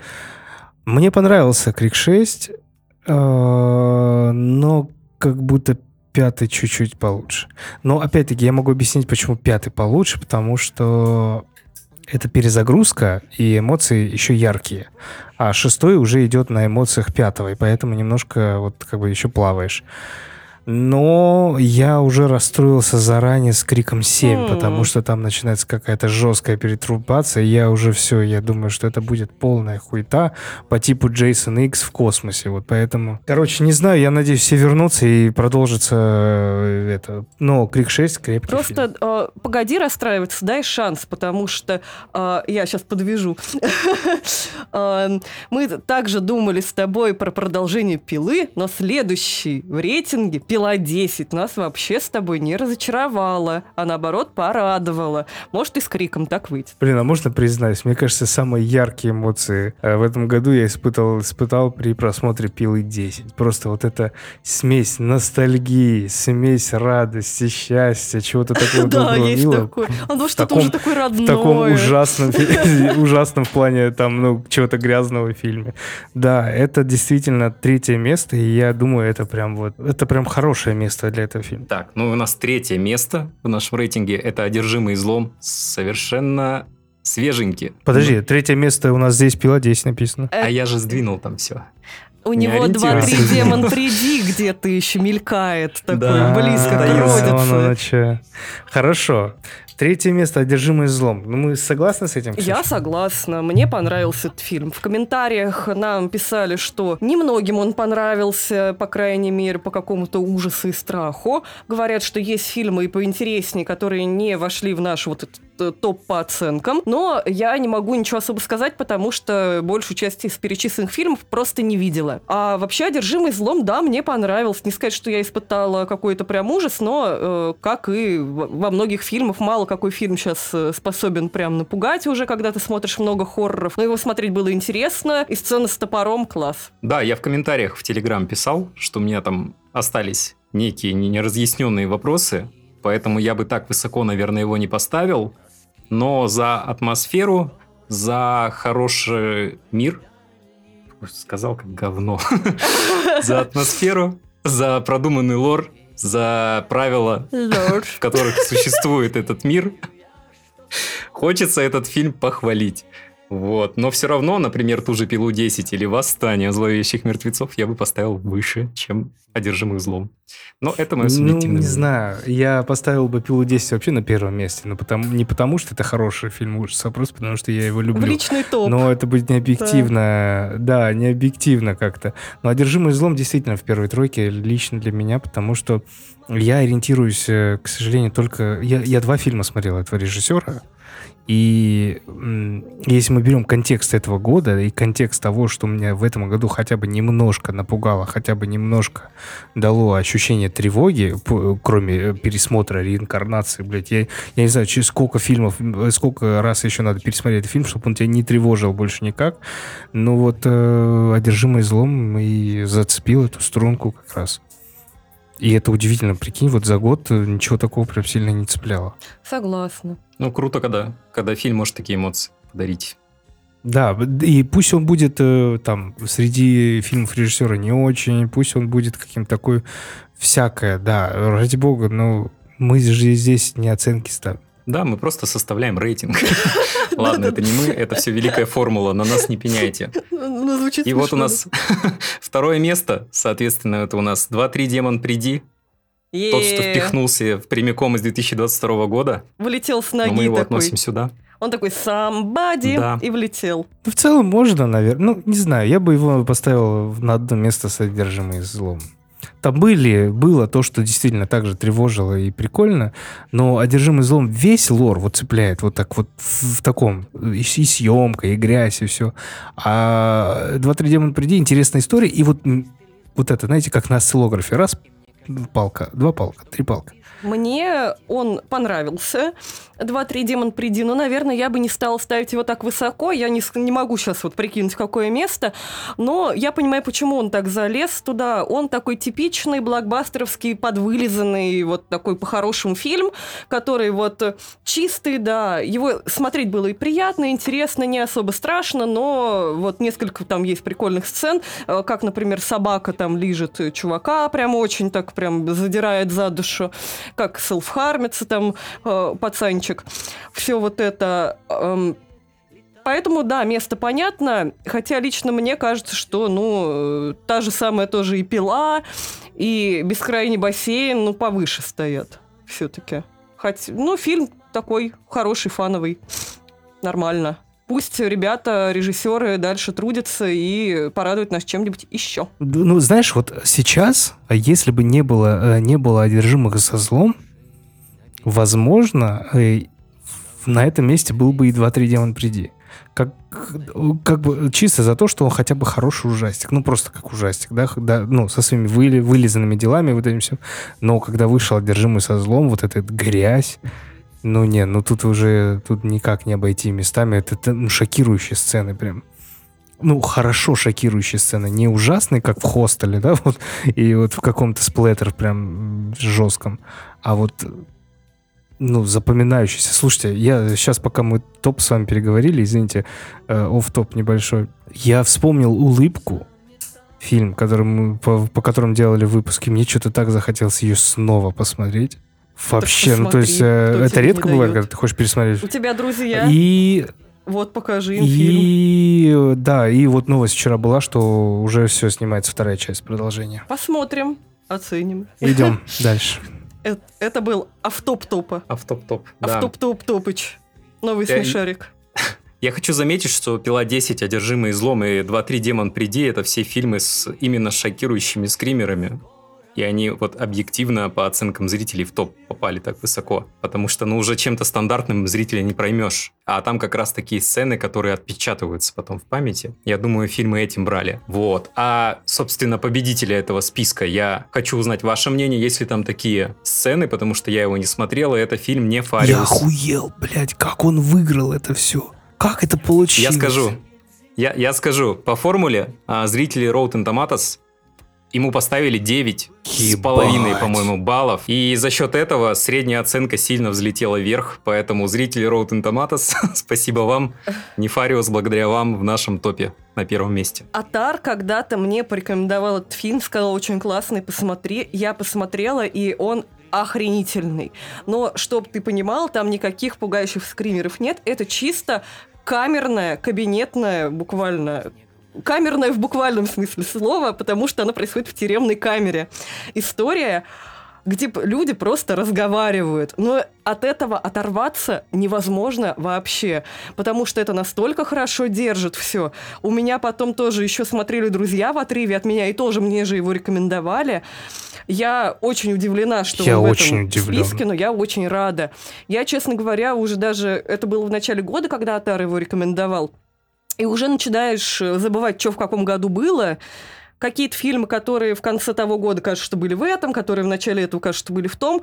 Мне понравился Крик 6, э, но как будто пятый чуть-чуть получше. Но опять-таки я могу объяснить, почему пятый получше, потому что это перезагрузка, и эмоции еще яркие. А шестой уже идет на эмоциях пятого, и поэтому немножко вот как бы еще плаваешь. Но я уже расстроился заранее с криком 7, М. потому что там начинается какая-то жесткая перетрубация. и Я уже все, я думаю, что это будет полная хуета по типу Джейсон Икс в космосе. Вот поэтому. Короче, не знаю, я надеюсь, все вернутся и продолжится э, это. Но Крик 6 крепкий фильм. Просто э, погоди расстраиваться, дай шанс, потому что э, я сейчас подвяжу. Э, Мы также думали с тобой про продолжение пилы, но следующий в рейтинге пила 10 нас вообще с тобой не разочаровала, а наоборот порадовала. Может и с криком так выйти. Блин, а можно признать, мне кажется, самые яркие эмоции э, в этом году я испытал, испытал при просмотре «Пилы 10». Просто вот эта смесь ностальгии, смесь радости, счастья, чего-то такого Да, есть такое. Оно что-то уже такое родное. В таком ужасном, ужасном в плане там, ну, чего-то грязного в фильме. Да, это действительно третье место, и я думаю, это прям вот, это прям хорошее место для этого фильма. Так, ну у нас третье место в нашем рейтинге это «Одержимый злом». Совершенно свеженький. Подожди, третье место у нас здесь «Пила 10» написано. А я же сдвинул там все. У Не него ориентируйся. 2-3 демон приди где-то еще мелькает, такой Да. близко к чё. Хорошо. Третье место «Одержимый злом». Ну, мы согласны с этим, Я Ксюша? согласна, мне понравился этот фильм. В комментариях нам писали, что немногим он понравился, по крайней мере, по какому-то ужасу и страху. Говорят, что есть фильмы и поинтереснее, которые не вошли в наш вот этот топ по оценкам. Но я не могу ничего особо сказать, потому что большую часть из перечисленных фильмов просто не видела. А вообще «Одержимый злом», да, мне понравился. Не сказать, что я испытала какой-то прям ужас, но, э, как и во многих фильмах, мало какой фильм сейчас способен прям напугать уже, когда ты смотришь много хорроров. Но его смотреть было интересно, и сцена с топором класс. Да, я в комментариях в Телеграм писал, что у меня там остались некие не- неразъясненные вопросы, поэтому я бы так высоко, наверное, его не поставил. Но за атмосферу, за хороший мир, сказал как говно, за атмосферу, за продуманный лор, за правила, в которых существует этот мир, хочется этот фильм похвалить. Вот. Но все равно, например, ту же «Пилу 10» или «Восстание зловещих мертвецов» я бы поставил выше, чем «Одержимых злом». Но это мое Ну, субъективное не мнение. знаю. Я поставил бы «Пилу 10» вообще на первом месте. Но потому, не потому, что это хороший фильм ужасов, а просто потому, что я его В люблю. личный топ. Но это будет не объективно. Да, не объективно как-то. Но «Одержимый злом» действительно в первой тройке лично для меня, потому что я ориентируюсь, э, к сожалению, только... Я, я два фильма смотрел этого режиссера. И если мы берем контекст этого года и контекст того, что меня в этом году хотя бы немножко напугало, хотя бы немножко дало ощущение тревоги, кроме э, пересмотра реинкарнации, блядь, я, я не знаю, через сколько фильмов, сколько раз еще надо пересмотреть этот фильм, чтобы он тебя не тревожил больше никак. Но вот э, «Одержимый злом» и зацепил эту струнку как раз. И это удивительно, прикинь, вот за год э, ничего такого прям сильно не цепляло. Согласна. Ну, круто, когда, когда фильм может такие эмоции подарить. Да, и пусть он будет э, там среди фильмов режиссера не очень, пусть он будет каким-то такой всякое, да, ради бога, но мы же здесь не оценки ставим. Да, мы просто составляем рейтинг. Ладно, это не мы, это все великая формула, на нас не пеняйте. Ну, И вот у нас второе место, соответственно, это у нас 2-3 демон приди. Тот, что впихнулся в прямиком из 2022 года, Влетел с но мы ноги его относим сюда. Он такой самбади Да. и влетел. Ну, в целом можно, наверное, ну, не знаю, я бы его поставил на одно место содержимое злом. Там были, было то, что действительно так же тревожило и прикольно, но одержимый злом весь лор вот цепляет вот так вот в, в таком, и, и съемка, и грязь, и все. А 2-3 демон приди, интересная история, и вот, вот это, знаете, как на осциллографе, раз палка, два палка, три палка. Мне он понравился. Два-три демон приди. Но, наверное, я бы не стала ставить его так высоко. Я не, не могу сейчас вот прикинуть, какое место. Но я понимаю, почему он так залез туда. Он такой типичный блокбастеровский, подвылизанный, вот такой по-хорошему фильм, который вот чистый, да. Его смотреть было и приятно, и интересно, не особо страшно, но вот несколько там есть прикольных сцен, э, как, например, собака там лижет чувака, прям очень так прям задирает за душу, как селфхармится там э, пацанчик. Все вот это... эм, Поэтому, да, место понятно, хотя лично мне кажется, что, ну, э, та же самая тоже и пила, и бескрайний бассейн, ну, повыше стоят все-таки. Хоть, ну, фильм такой хороший, фановый, нормально. Пусть ребята, режиссеры дальше трудятся и порадуют нас чем-нибудь еще. Ну, знаешь, вот сейчас, а если бы не было, э, не было одержимых со злом, возможно, э, на этом месте был бы и 2-3 демон приди. Как, как бы чисто за то, что он хотя бы хороший ужастик. Ну, просто как ужастик, да, да ну, со своими выли, вылизанными делами, вот этим всем. Но когда вышел одержимый со злом, вот эта грязь, ну, не, ну тут уже, тут никак не обойти местами. Это, это, ну, шокирующие сцены прям ну, хорошо шокирующие сцены. Не ужасные, как в хостеле, да, вот, и вот в каком-то сплеттер прям жестком, а вот, ну, запоминающийся. Слушайте, я сейчас, пока мы топ с вами переговорили, извините, оф топ небольшой, я вспомнил «Улыбку», фильм, который мы, по, по которому делали выпуски. Мне что-то так захотелось ее снова посмотреть. Вообще, ну, то есть, э, это редко бывает, дает. когда ты хочешь пересмотреть. У тебя друзья? И Вот покажи им фильм. И э, да, и вот новость вчера была, что уже все снимается вторая часть продолжения. Посмотрим, оценим. Идем дальше. Э- Это был автоп-топа. Автоп-топ. Да. Автоп-топ-топыч. Новый Я- смешарик. Я хочу заметить, что «Пила 10», «Одержимый злом» и «2-3 демон приди» — это все фильмы с именно шокирующими скримерами. И они вот объективно по оценкам зрителей в топ попали так высоко. Потому что, ну, уже чем-то стандартным зрителя не проймешь. А там как раз такие сцены, которые отпечатываются потом в памяти. Я думаю, фильмы этим брали. Вот. А, собственно, победителя этого списка я хочу узнать ваше мнение, есть ли там такие сцены, потому что я его не смотрел, и это фильм не Фариус. Я охуел, блядь, как он выиграл это все. Как это получилось? Я скажу. Я, я скажу. По формуле а, зрители Rotten Tomatoes ему поставили 9 с Ебать. половиной, по-моему, баллов. И за счет этого средняя оценка сильно взлетела вверх. Поэтому зрители Rotten Tomatoes, спасибо вам. Нефариус, благодаря вам в нашем топе на первом месте. Атар когда-то мне порекомендовал этот фильм, сказал, очень классный, посмотри. Я посмотрела, и он охренительный. Но, чтоб ты понимал, там никаких пугающих скримеров нет. Это чисто камерная, кабинетная, буквально камерная в буквальном смысле слова, потому что она происходит в тюремной камере. История где люди просто разговаривают. Но от этого оторваться невозможно вообще, потому что это настолько хорошо держит все. У меня потом тоже еще смотрели друзья в отрыве от меня, и тоже мне же его рекомендовали. Я очень удивлена, что Я он в очень этом удивлен. списке, но я очень рада. Я, честно говоря, уже даже... Это было в начале года, когда Атар его рекомендовал. И уже начинаешь э, забывать, что в каком году было. Какие-то фильмы, которые в конце того года кажется, что были в этом, которые в начале этого кажется, что были в том.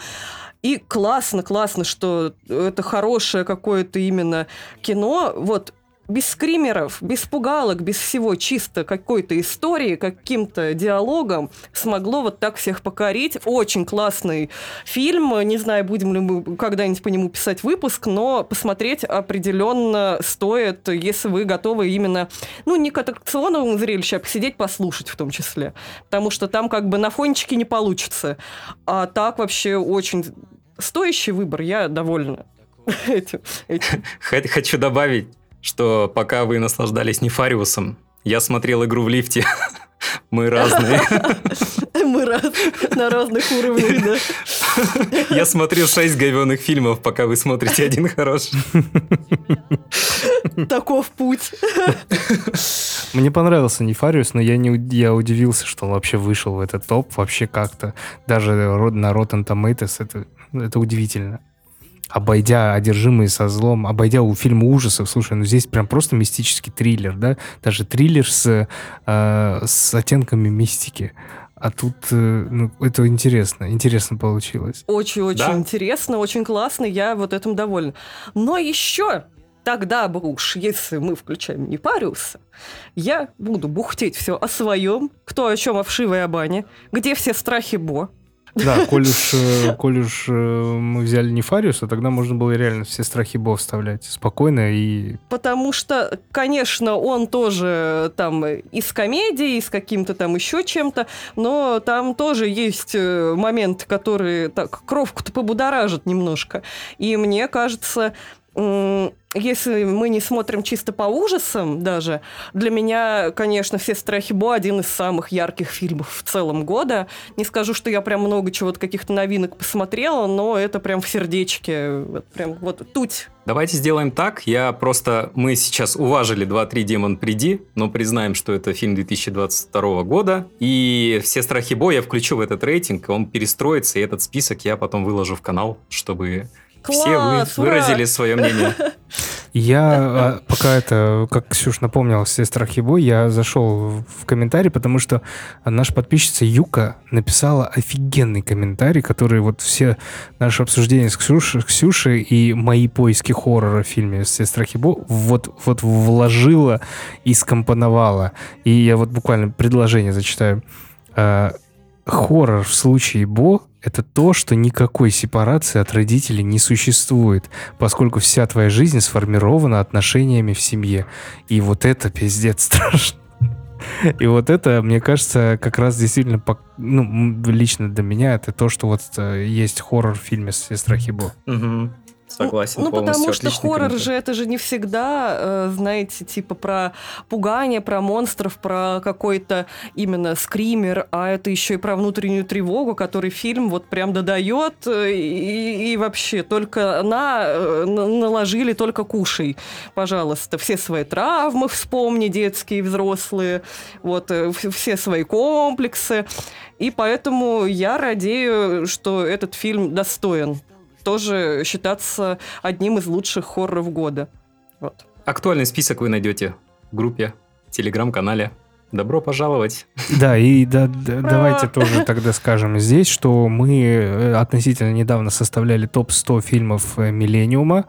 И классно, классно, что это хорошее какое-то именно кино. Вот без скримеров, без пугалок, без всего, чисто какой-то истории, каким-то диалогом смогло вот так всех покорить. Очень классный фильм. Не знаю, будем ли мы когда-нибудь по нему писать выпуск, но посмотреть определенно стоит, если вы готовы именно, ну, не к аттракционному зрелищу, а посидеть, послушать в том числе. Потому что там как бы на фончике не получится. А так вообще очень стоящий выбор. Я довольна этим. Хочу добавить, что пока вы наслаждались Нефариусом, я смотрел игру в лифте. Мы разные. Мы раз, на разных уровнях, да. Я смотрел шесть говенных фильмов, пока вы смотрите один хороший. Таков путь. Мне понравился Нефариус, но я, не, я удивился, что он вообще вышел в этот топ вообще как-то. Даже на Rotten Tomatoes это, это удивительно. Обойдя «Одержимые со злом», обойдя у фильма ужасов, слушай, ну здесь прям просто мистический триллер, да? Даже триллер с, э, с оттенками мистики. А тут э, ну, это интересно, интересно получилось. Очень-очень Да. интересно, очень классно, я вот этим довольна. Но еще тогда бы уж, если мы включаем Непариуса, я буду бухтеть все о своем, кто о чем, о вшивой о бане, где все страхи Бо. Да, коль уж, э, коль уж э, мы взяли Нефариуса, тогда можно было реально все страхи Бо вставлять спокойно и Потому что, конечно, он тоже там и с комедией, и с каким-то там еще чем-то, но там тоже есть э, моменты, которые так кровку-то побудоражат немножко. И мне кажется, если мы не смотрим чисто по ужасам даже, для меня, конечно, «Все страхи Бо» один из самых ярких фильмов в целом года. Не скажу, что я прям много чего-то, каких-то новинок посмотрела, но это прям в сердечке. Вот прям вот туть Давайте сделаем так. Я просто... Мы сейчас уважили 2-3 Демон Приди, но признаем, что это фильм 2022 года. И все страхи боя я включу в этот рейтинг, он перестроится, и этот список я потом выложу в канал, чтобы все вы Класс, выразили свое мнение. Я, а, пока это, как Ксюш напомнила, все страхи бой, я зашел в комментарий, потому что наша подписчица Юка написала офигенный комментарий, который вот все наши обсуждения с Ксюшей, Ксюшей и мои поиски хоррора в фильме «Все страхи бой» вот, вот вложила и скомпоновала. И я вот буквально предложение зачитаю. Хоррор в случае Бо — это то, что никакой сепарации от родителей не существует, поскольку вся твоя жизнь сформирована отношениями в семье. И вот это пиздец страшно. И вот это, мне кажется, как раз действительно, ну, лично для меня, это то, что вот э, есть хоррор в фильме «Все страхи Бо». Согласен Ну, полностью. потому что хоррор комментарий. же это же не всегда, э, знаете, типа про пугание, про монстров, про какой-то именно скример, а это еще и про внутреннюю тревогу, который фильм вот прям додает, э, и, и вообще только на, э, на- наложили только кушай, пожалуйста, все свои травмы вспомни, детские взрослые, вот, все свои комплексы, и поэтому я радею, что этот фильм достоин тоже считаться одним из лучших хорроров года. Вот. Актуальный список вы найдете в группе, телеграм-канале. Добро пожаловать. Да, и да, да, давайте тоже тогда скажем здесь, что мы э, относительно недавно составляли топ-100 фильмов э, «Миллениума»,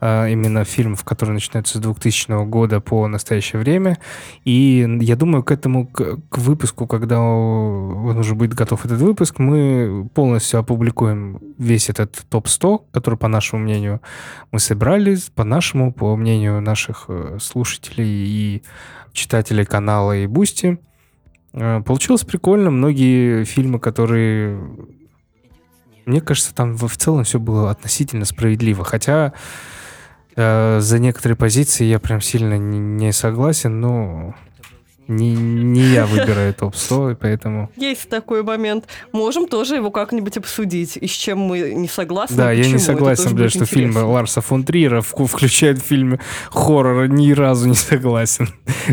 а, именно фильмов, которые начинаются с 2000 года по настоящее время. И я думаю, к этому, к, к выпуску, когда он уже будет готов этот выпуск, мы полностью опубликуем весь этот топ-100, который, по нашему мнению, мы собрали, по нашему, по мнению наших э, слушателей и читателей канала и Бусти. Э, Получилось прикольно. Многие фильмы, которые... Мне кажется, там в целом все было относительно справедливо. Хотя э, за некоторые позиции я прям сильно не согласен, но не, не я выбираю топ-100, и поэтому... Есть такой момент. Можем тоже его как-нибудь обсудить, и с чем мы не согласны. Да, я не согласен, блядь, что фильмы интересно. Ларса фон Триера включают в фильмы хоррора. Ни разу не согласен.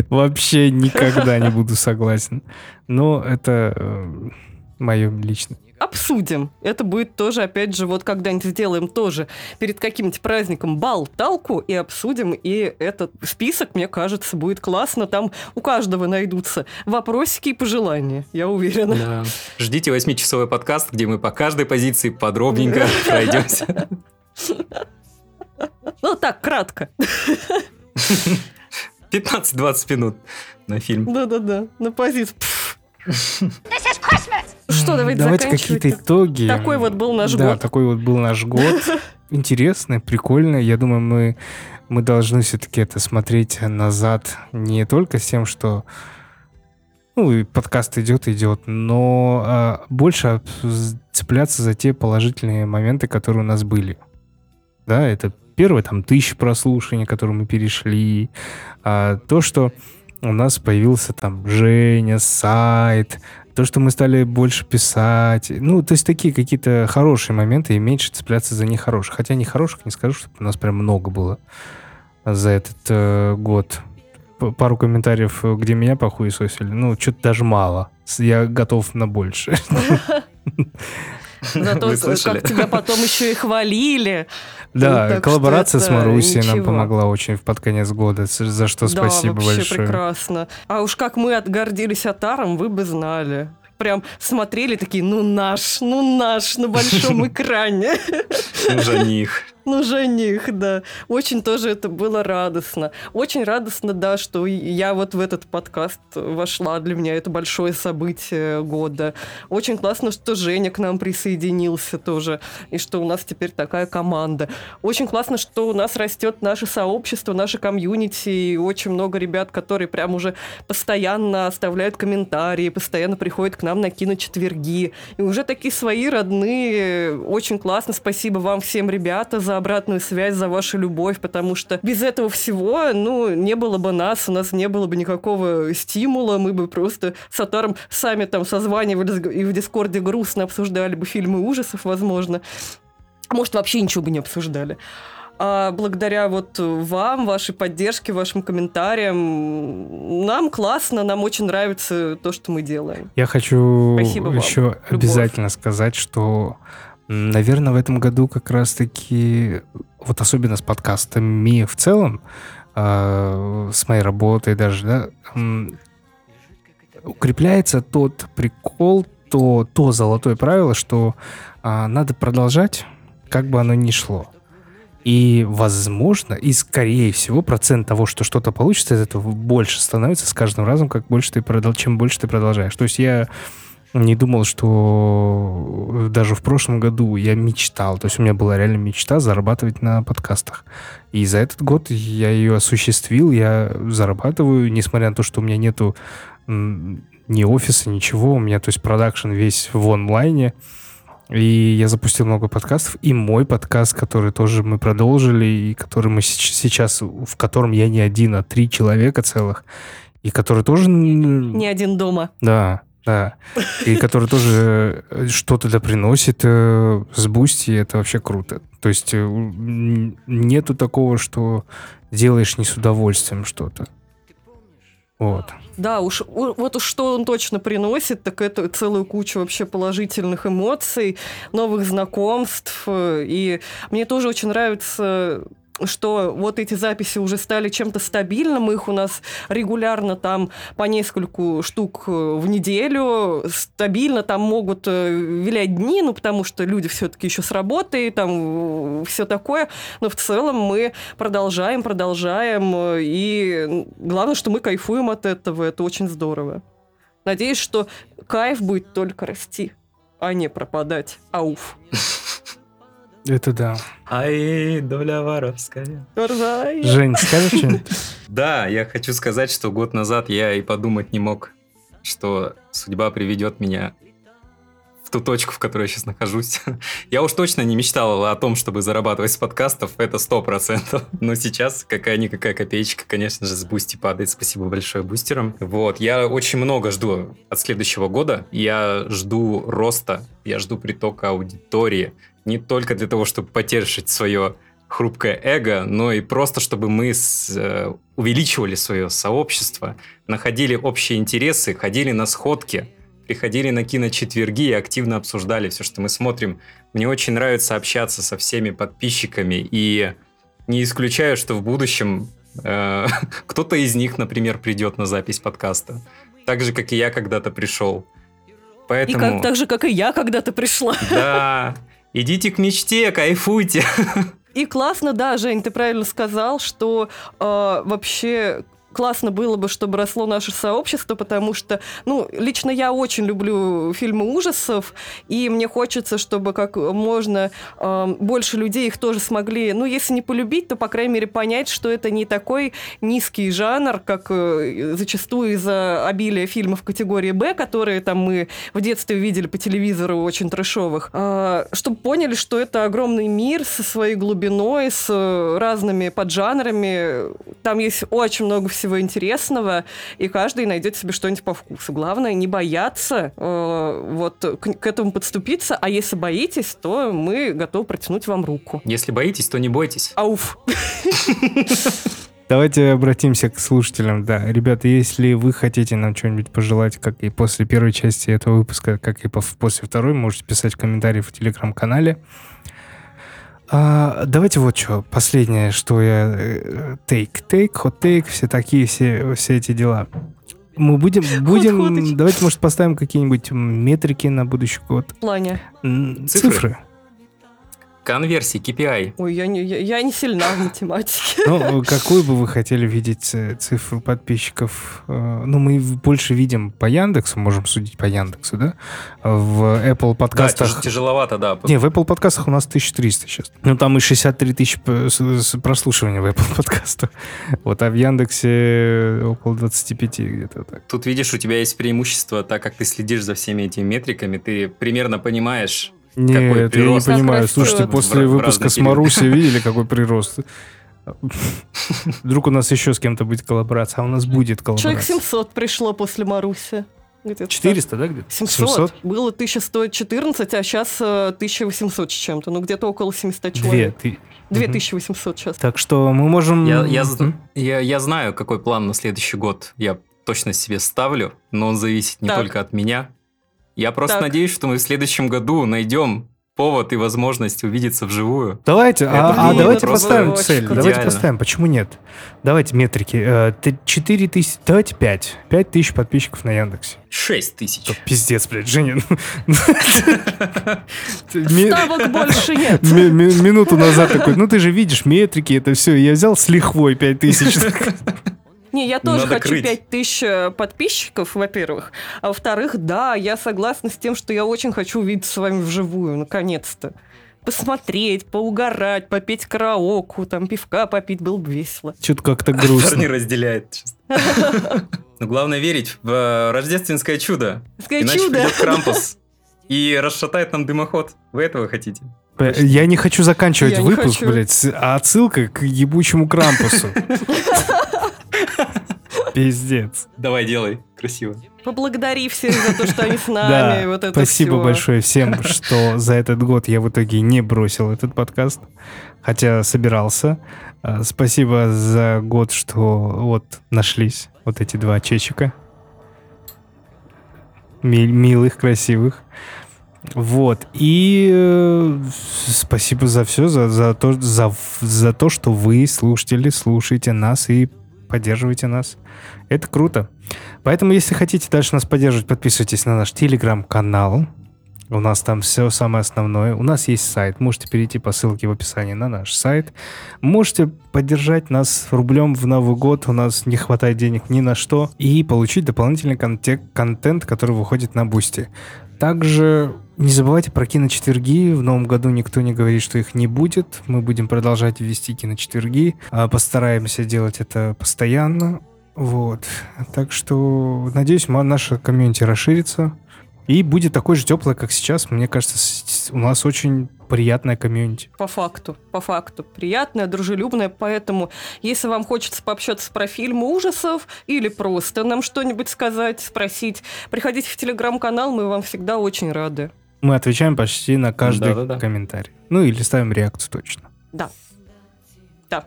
Вообще никогда не буду согласен. Но это мое личное. Обсудим. Это будет тоже, опять же, вот когда-нибудь сделаем тоже перед каким-нибудь праздником бал-талку и обсудим. И этот список, мне кажется, будет классно. Там у каждого найдутся вопросики и пожелания, я уверена. Да. Ждите восьмичасовой подкаст, где мы по каждой позиции подробненько пройдемся. Ну, так, кратко. 15-20 минут на фильм. Да-да-да, на позицию. Что, давайте, Давайте какие-то итоги. Такой вот был наш да, год. такой вот был наш год. Интересный, прикольный. Я думаю, мы, мы должны все-таки это смотреть назад не только с тем, что ну, и подкаст идет, идет, но а, больше цепляться за те положительные моменты, которые у нас были. Да, это первое, там, тысячи прослушиваний, которые мы перешли. А, то, что у нас появился там Женя, сайт, то, что мы стали больше писать. Ну, то есть такие какие-то хорошие моменты и меньше цепляться за нехороших. Хотя нехороших не скажу, что у нас прям много было за этот э, год. П- Пару комментариев, э, где меня похуесосили. Ну, что-то даже мало. Я готов на больше. Вы слышали? как тебя потом еще и хвалили. Да, коллаборация с Марусей нам помогла очень под конец года, за что да, спасибо вообще большое. прекрасно. А уж как мы отгордились Атаром, вы бы знали. Прям смотрели такие, ну наш, ну наш, на большом экране. Ну, жених. Ну, жених, да. Очень тоже это было радостно. Очень радостно, да, что я вот в этот подкаст вошла. Для меня это большое событие года. Очень классно, что Женя к нам присоединился тоже, и что у нас теперь такая команда. Очень классно, что у нас растет наше сообщество, наше комьюнити, и очень много ребят, которые прям уже постоянно оставляют комментарии, постоянно приходят к нам на киночетверги. И уже такие свои родные. Очень классно. Спасибо вам всем, ребята, за обратную связь, за вашу любовь, потому что без этого всего, ну, не было бы нас, у нас не было бы никакого стимула, мы бы просто с Атаром сами там созванивались и в Дискорде грустно обсуждали бы фильмы ужасов, возможно. Может, вообще ничего бы не обсуждали. А благодаря вот вам, вашей поддержке, вашим комментариям, нам классно, нам очень нравится то, что мы делаем. Я хочу Спасибо вам. еще Любовь. обязательно сказать, что, наверное, в этом году как раз-таки, вот особенно с подкастами в целом, а, с моей работой даже, да, м, укрепляется тот прикол, то, то золотое правило, что а, надо продолжать, как бы оно ни шло. И, возможно, и скорее всего, процент того, что что-то получится, из этого больше становится с каждым разом, как больше ты продол- чем больше ты продолжаешь. То есть я не думал, что даже в прошлом году я мечтал, то есть у меня была реально мечта зарабатывать на подкастах. И за этот год я ее осуществил, я зарабатываю, несмотря на то, что у меня нету ни офиса, ничего, у меня, то есть, продакшн весь в онлайне. И я запустил много подкастов. И мой подкаст, который тоже мы продолжили, и который мы сейчас, в котором я не один, а три человека целых. И который тоже... Не один дома. Да, да. И который тоже э, что-то да приносит э, с Boosty, это вообще круто. То есть э, нету такого, что делаешь не с удовольствием что-то. Вот. Да, уж вот уж что он точно приносит, так это целую кучу вообще положительных эмоций, новых знакомств. э, И мне тоже очень нравится что вот эти записи уже стали чем-то стабильным, их у нас регулярно там по нескольку штук э, в неделю, стабильно там могут э, вилять дни, ну, потому что люди все-таки еще с работы, там все такое, но в целом мы продолжаем, продолжаем, э, и главное, что мы кайфуем от этого, это очень здорово. Надеюсь, что кайф будет только расти, а не пропадать. Ауф. Это да. Ай, доля воровская. Ржай. Жень, скажешь что-нибудь? Да, я хочу сказать, что год назад я и подумать не мог, что судьба приведет меня ту точку, в которой я сейчас нахожусь. Я уж точно не мечтал о том, чтобы зарабатывать с подкастов, это сто процентов. Но сейчас какая-никакая копеечка, конечно же, с Boosty падает. Спасибо большое бустерам. Вот, я очень много жду от следующего года. Я жду роста, я жду притока аудитории. Не только для того, чтобы потешить свое хрупкое эго, но и просто, чтобы мы с- э, увеличивали свое сообщество, находили общие интересы, ходили на сходки, приходили на киночетверги и активно обсуждали все, что мы смотрим. Мне очень нравится общаться со всеми подписчиками, и не исключаю, что в будущем э, кто-то из них, например, придет на запись подкаста. Так же, как и я когда-то пришел. И Поэтому... как, так же, как и я когда-то пришла. Да, идите к мечте, кайфуйте. И классно, да, Жень, ты правильно сказал, что э, вообще классно было бы, чтобы росло наше сообщество, потому что, ну, лично я очень люблю фильмы ужасов, и мне хочется, чтобы как можно э, больше людей их тоже смогли, ну, если не полюбить, то, по крайней мере, понять, что это не такой низкий жанр, как э, зачастую из-за обилия фильмов категории «Б», которые там мы в детстве видели по телевизору очень трэшовых, а, чтобы поняли, что это огромный мир со своей глубиной, с э, разными поджанрами. Там есть очень много всего интересного, и каждый найдет себе что-нибудь по вкусу. Главное не бояться э, вот к, к этому подступиться, а если боитесь, то мы готовы протянуть вам руку. Если боитесь, то не бойтесь. Ауф. Давайте обратимся к слушателям. Да, ребята, если вы хотите нам что-нибудь пожелать, как и после первой части этого выпуска, как и по- после второй, можете писать в комментариях в телеграм-канале. А, давайте вот что. Последнее, что я... Тейк, тейк, хот-тейк, все такие, все, все эти дела. Мы будем... будем Хот-хотыч. давайте, может, поставим какие-нибудь метрики на будущий год. В плане. Цифры? Цифры. Конверсии, KPI. Ой, я не, я, я не сильна в математике. Ну, какую бы вы хотели видеть э, цифру подписчиков? Э, Ну, мы в- больше видим по Яндексу, можем судить по Яндексу, да? В Apple Да, подкастах... тяж- тяжеловато, да. Не, в Apple подкастах у нас 1300 сейчас. Ну, там и 63 тысячи п- с- с- прослушивания в Apple подкастах. Вот, а в Яндексе около 25 где-то так. Тут, видишь, у тебя есть преимущество, так как ты следишь за всеми этими метриками, ты примерно понимаешь, Нет, я не понимаю. Слушайте, после выпуска с. Марусей видели, какой прирост? Вдруг у нас еще с кем-то будет коллаборация, а у нас будет Человек коллаборация. 700 пришло после Маруси. Где-то 400, да, где-то? 700. Было 1114, а сейчас э, 1800 с чем-то. Ну, где-то около 700 Две. человек. Ты... 2800 сейчас. Так что мы можем... я, я, я, я знаю, какой план на следующий год я точно себе ставлю, но он зависит не Так. только от меня. Я просто Так. надеюсь, что мы в следующем году найдем повод и возможность увидеться вживую. Давайте, а, Это а давайте поставим цель. круто. Давайте Идеально. поставим. Почему нет? Давайте метрики. Э, ты- 4 тысячи... Давайте 5. 5 тысяч подписчиков на Яндексе. 6 тысяч. Да Пиздец, блядь, Женя. Ми- Ставок больше нет. ми- ми- Минуту назад такой, ну ты же видишь метрики, это все. Я взял с лихвой 5 тысяч. Не, я тоже Надо хочу крыть. 5000 э, подписчиков, во-первых. А во-вторых, да, я согласна с тем, что я очень хочу увидеться с вами вживую, наконец-то. Посмотреть, поугарать, попеть караоку, там пивка попить, было бы весело. Что-то как-то Парни грустно. разделяет. честно. Но главное верить в э, рождественское чудо. Иначе придет Крампус и расшатает нам дымоход. Вы этого хотите? Б- Я не хочу заканчивать Я выпуск, хочу. блядь, а отсылкой к ебучему Крампусу. Пиздец. Давай, делай. Красиво. Поблагодари всех за то, что они с нами. Вот это спасибо всё. большое всем, что за этот год я в итоге не бросил этот подкаст, хотя собирался. А, Спасибо за год, что вот нашлись вот эти два чечика. Ми- Милых, красивых. Вот. И э, спасибо за все, за, за, то, за, за то, что вы, слушатели, слушаете нас и поддерживаете нас. Это круто. Поэтому, если хотите дальше нас поддерживать, подписывайтесь на наш телеграм-канал. У нас там все самое основное. У нас есть сайт. Можете перейти по ссылке в описании на наш сайт. Можете поддержать нас рублем в Новый год. У нас не хватает денег ни на что. И получить дополнительный конте- контент, который выходит на Boosty. Также не забывайте про киночетверги. В новом году никто не говорит, что их не будет. Мы будем продолжать вести киночетверги. А Постараемся делать это постоянно. Вот. Так что, надеюсь, наша комьюнити расширится. И будет такой же теплый, как сейчас. Мне кажется, у нас очень приятная комьюнити. По факту, по факту. Приятное, дружелюбное, поэтому, если вам хочется пообщаться про фильмы ужасов или просто нам что-нибудь сказать, спросить, приходите в телеграм-канал, мы вам всегда очень рады. Мы отвечаем почти на каждый Да-да-да. комментарий. Ну или ставим реакцию точно. Да,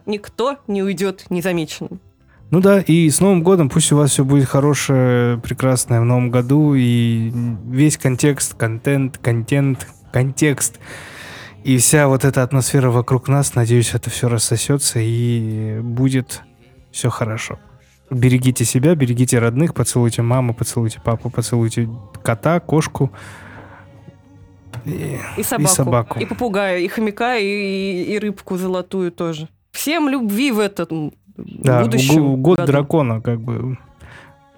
никто не уйдет незамеченным. Ну да, и с Новым годом пусть у вас все будет хорошее, прекрасное в Новом году, и весь контекст, контент, контент, контекст, и вся вот эта атмосфера вокруг нас, надеюсь, это все рассосется и будет все хорошо. Берегите себя, берегите родных, поцелуйте маму, поцелуйте папу, поцелуйте кота, кошку. И- И собаку, и, собаку. попугая, и хомяка, и, и- и рыбку золотую тоже. Всем любви в этом Да, будущем г- год году. дракона, как бы.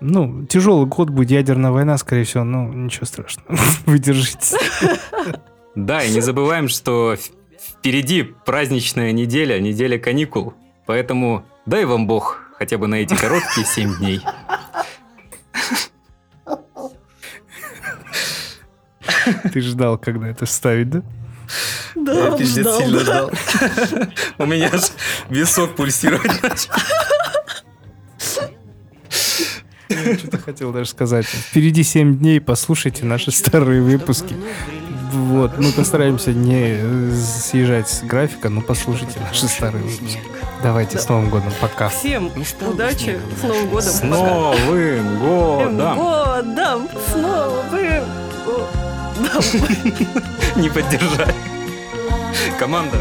Ну, тяжелый год будет ядерная война, скорее всего, но ничего страшного. Вы держитесь. Да, и не забываем, что впереди праздничная неделя, неделя каникул. Поэтому дай вам бог хотя бы на эти короткие 7 дней. Ты ждал, когда это вставить, да? Да, он ждал, да. ждал. У меня аж висок пульсировать начал. Я что-то хотел даже сказать. Впереди 7 дней, послушайте наши старые выпуски. Вот, мы постараемся не э, съезжать с графика, но послушайте наши старые выпуски. Давайте, с Новым годом, пока. Всем удачи, с Новым годом. С Пока. Новым годом! годом! С Новым годом! Не поддержали. Команда,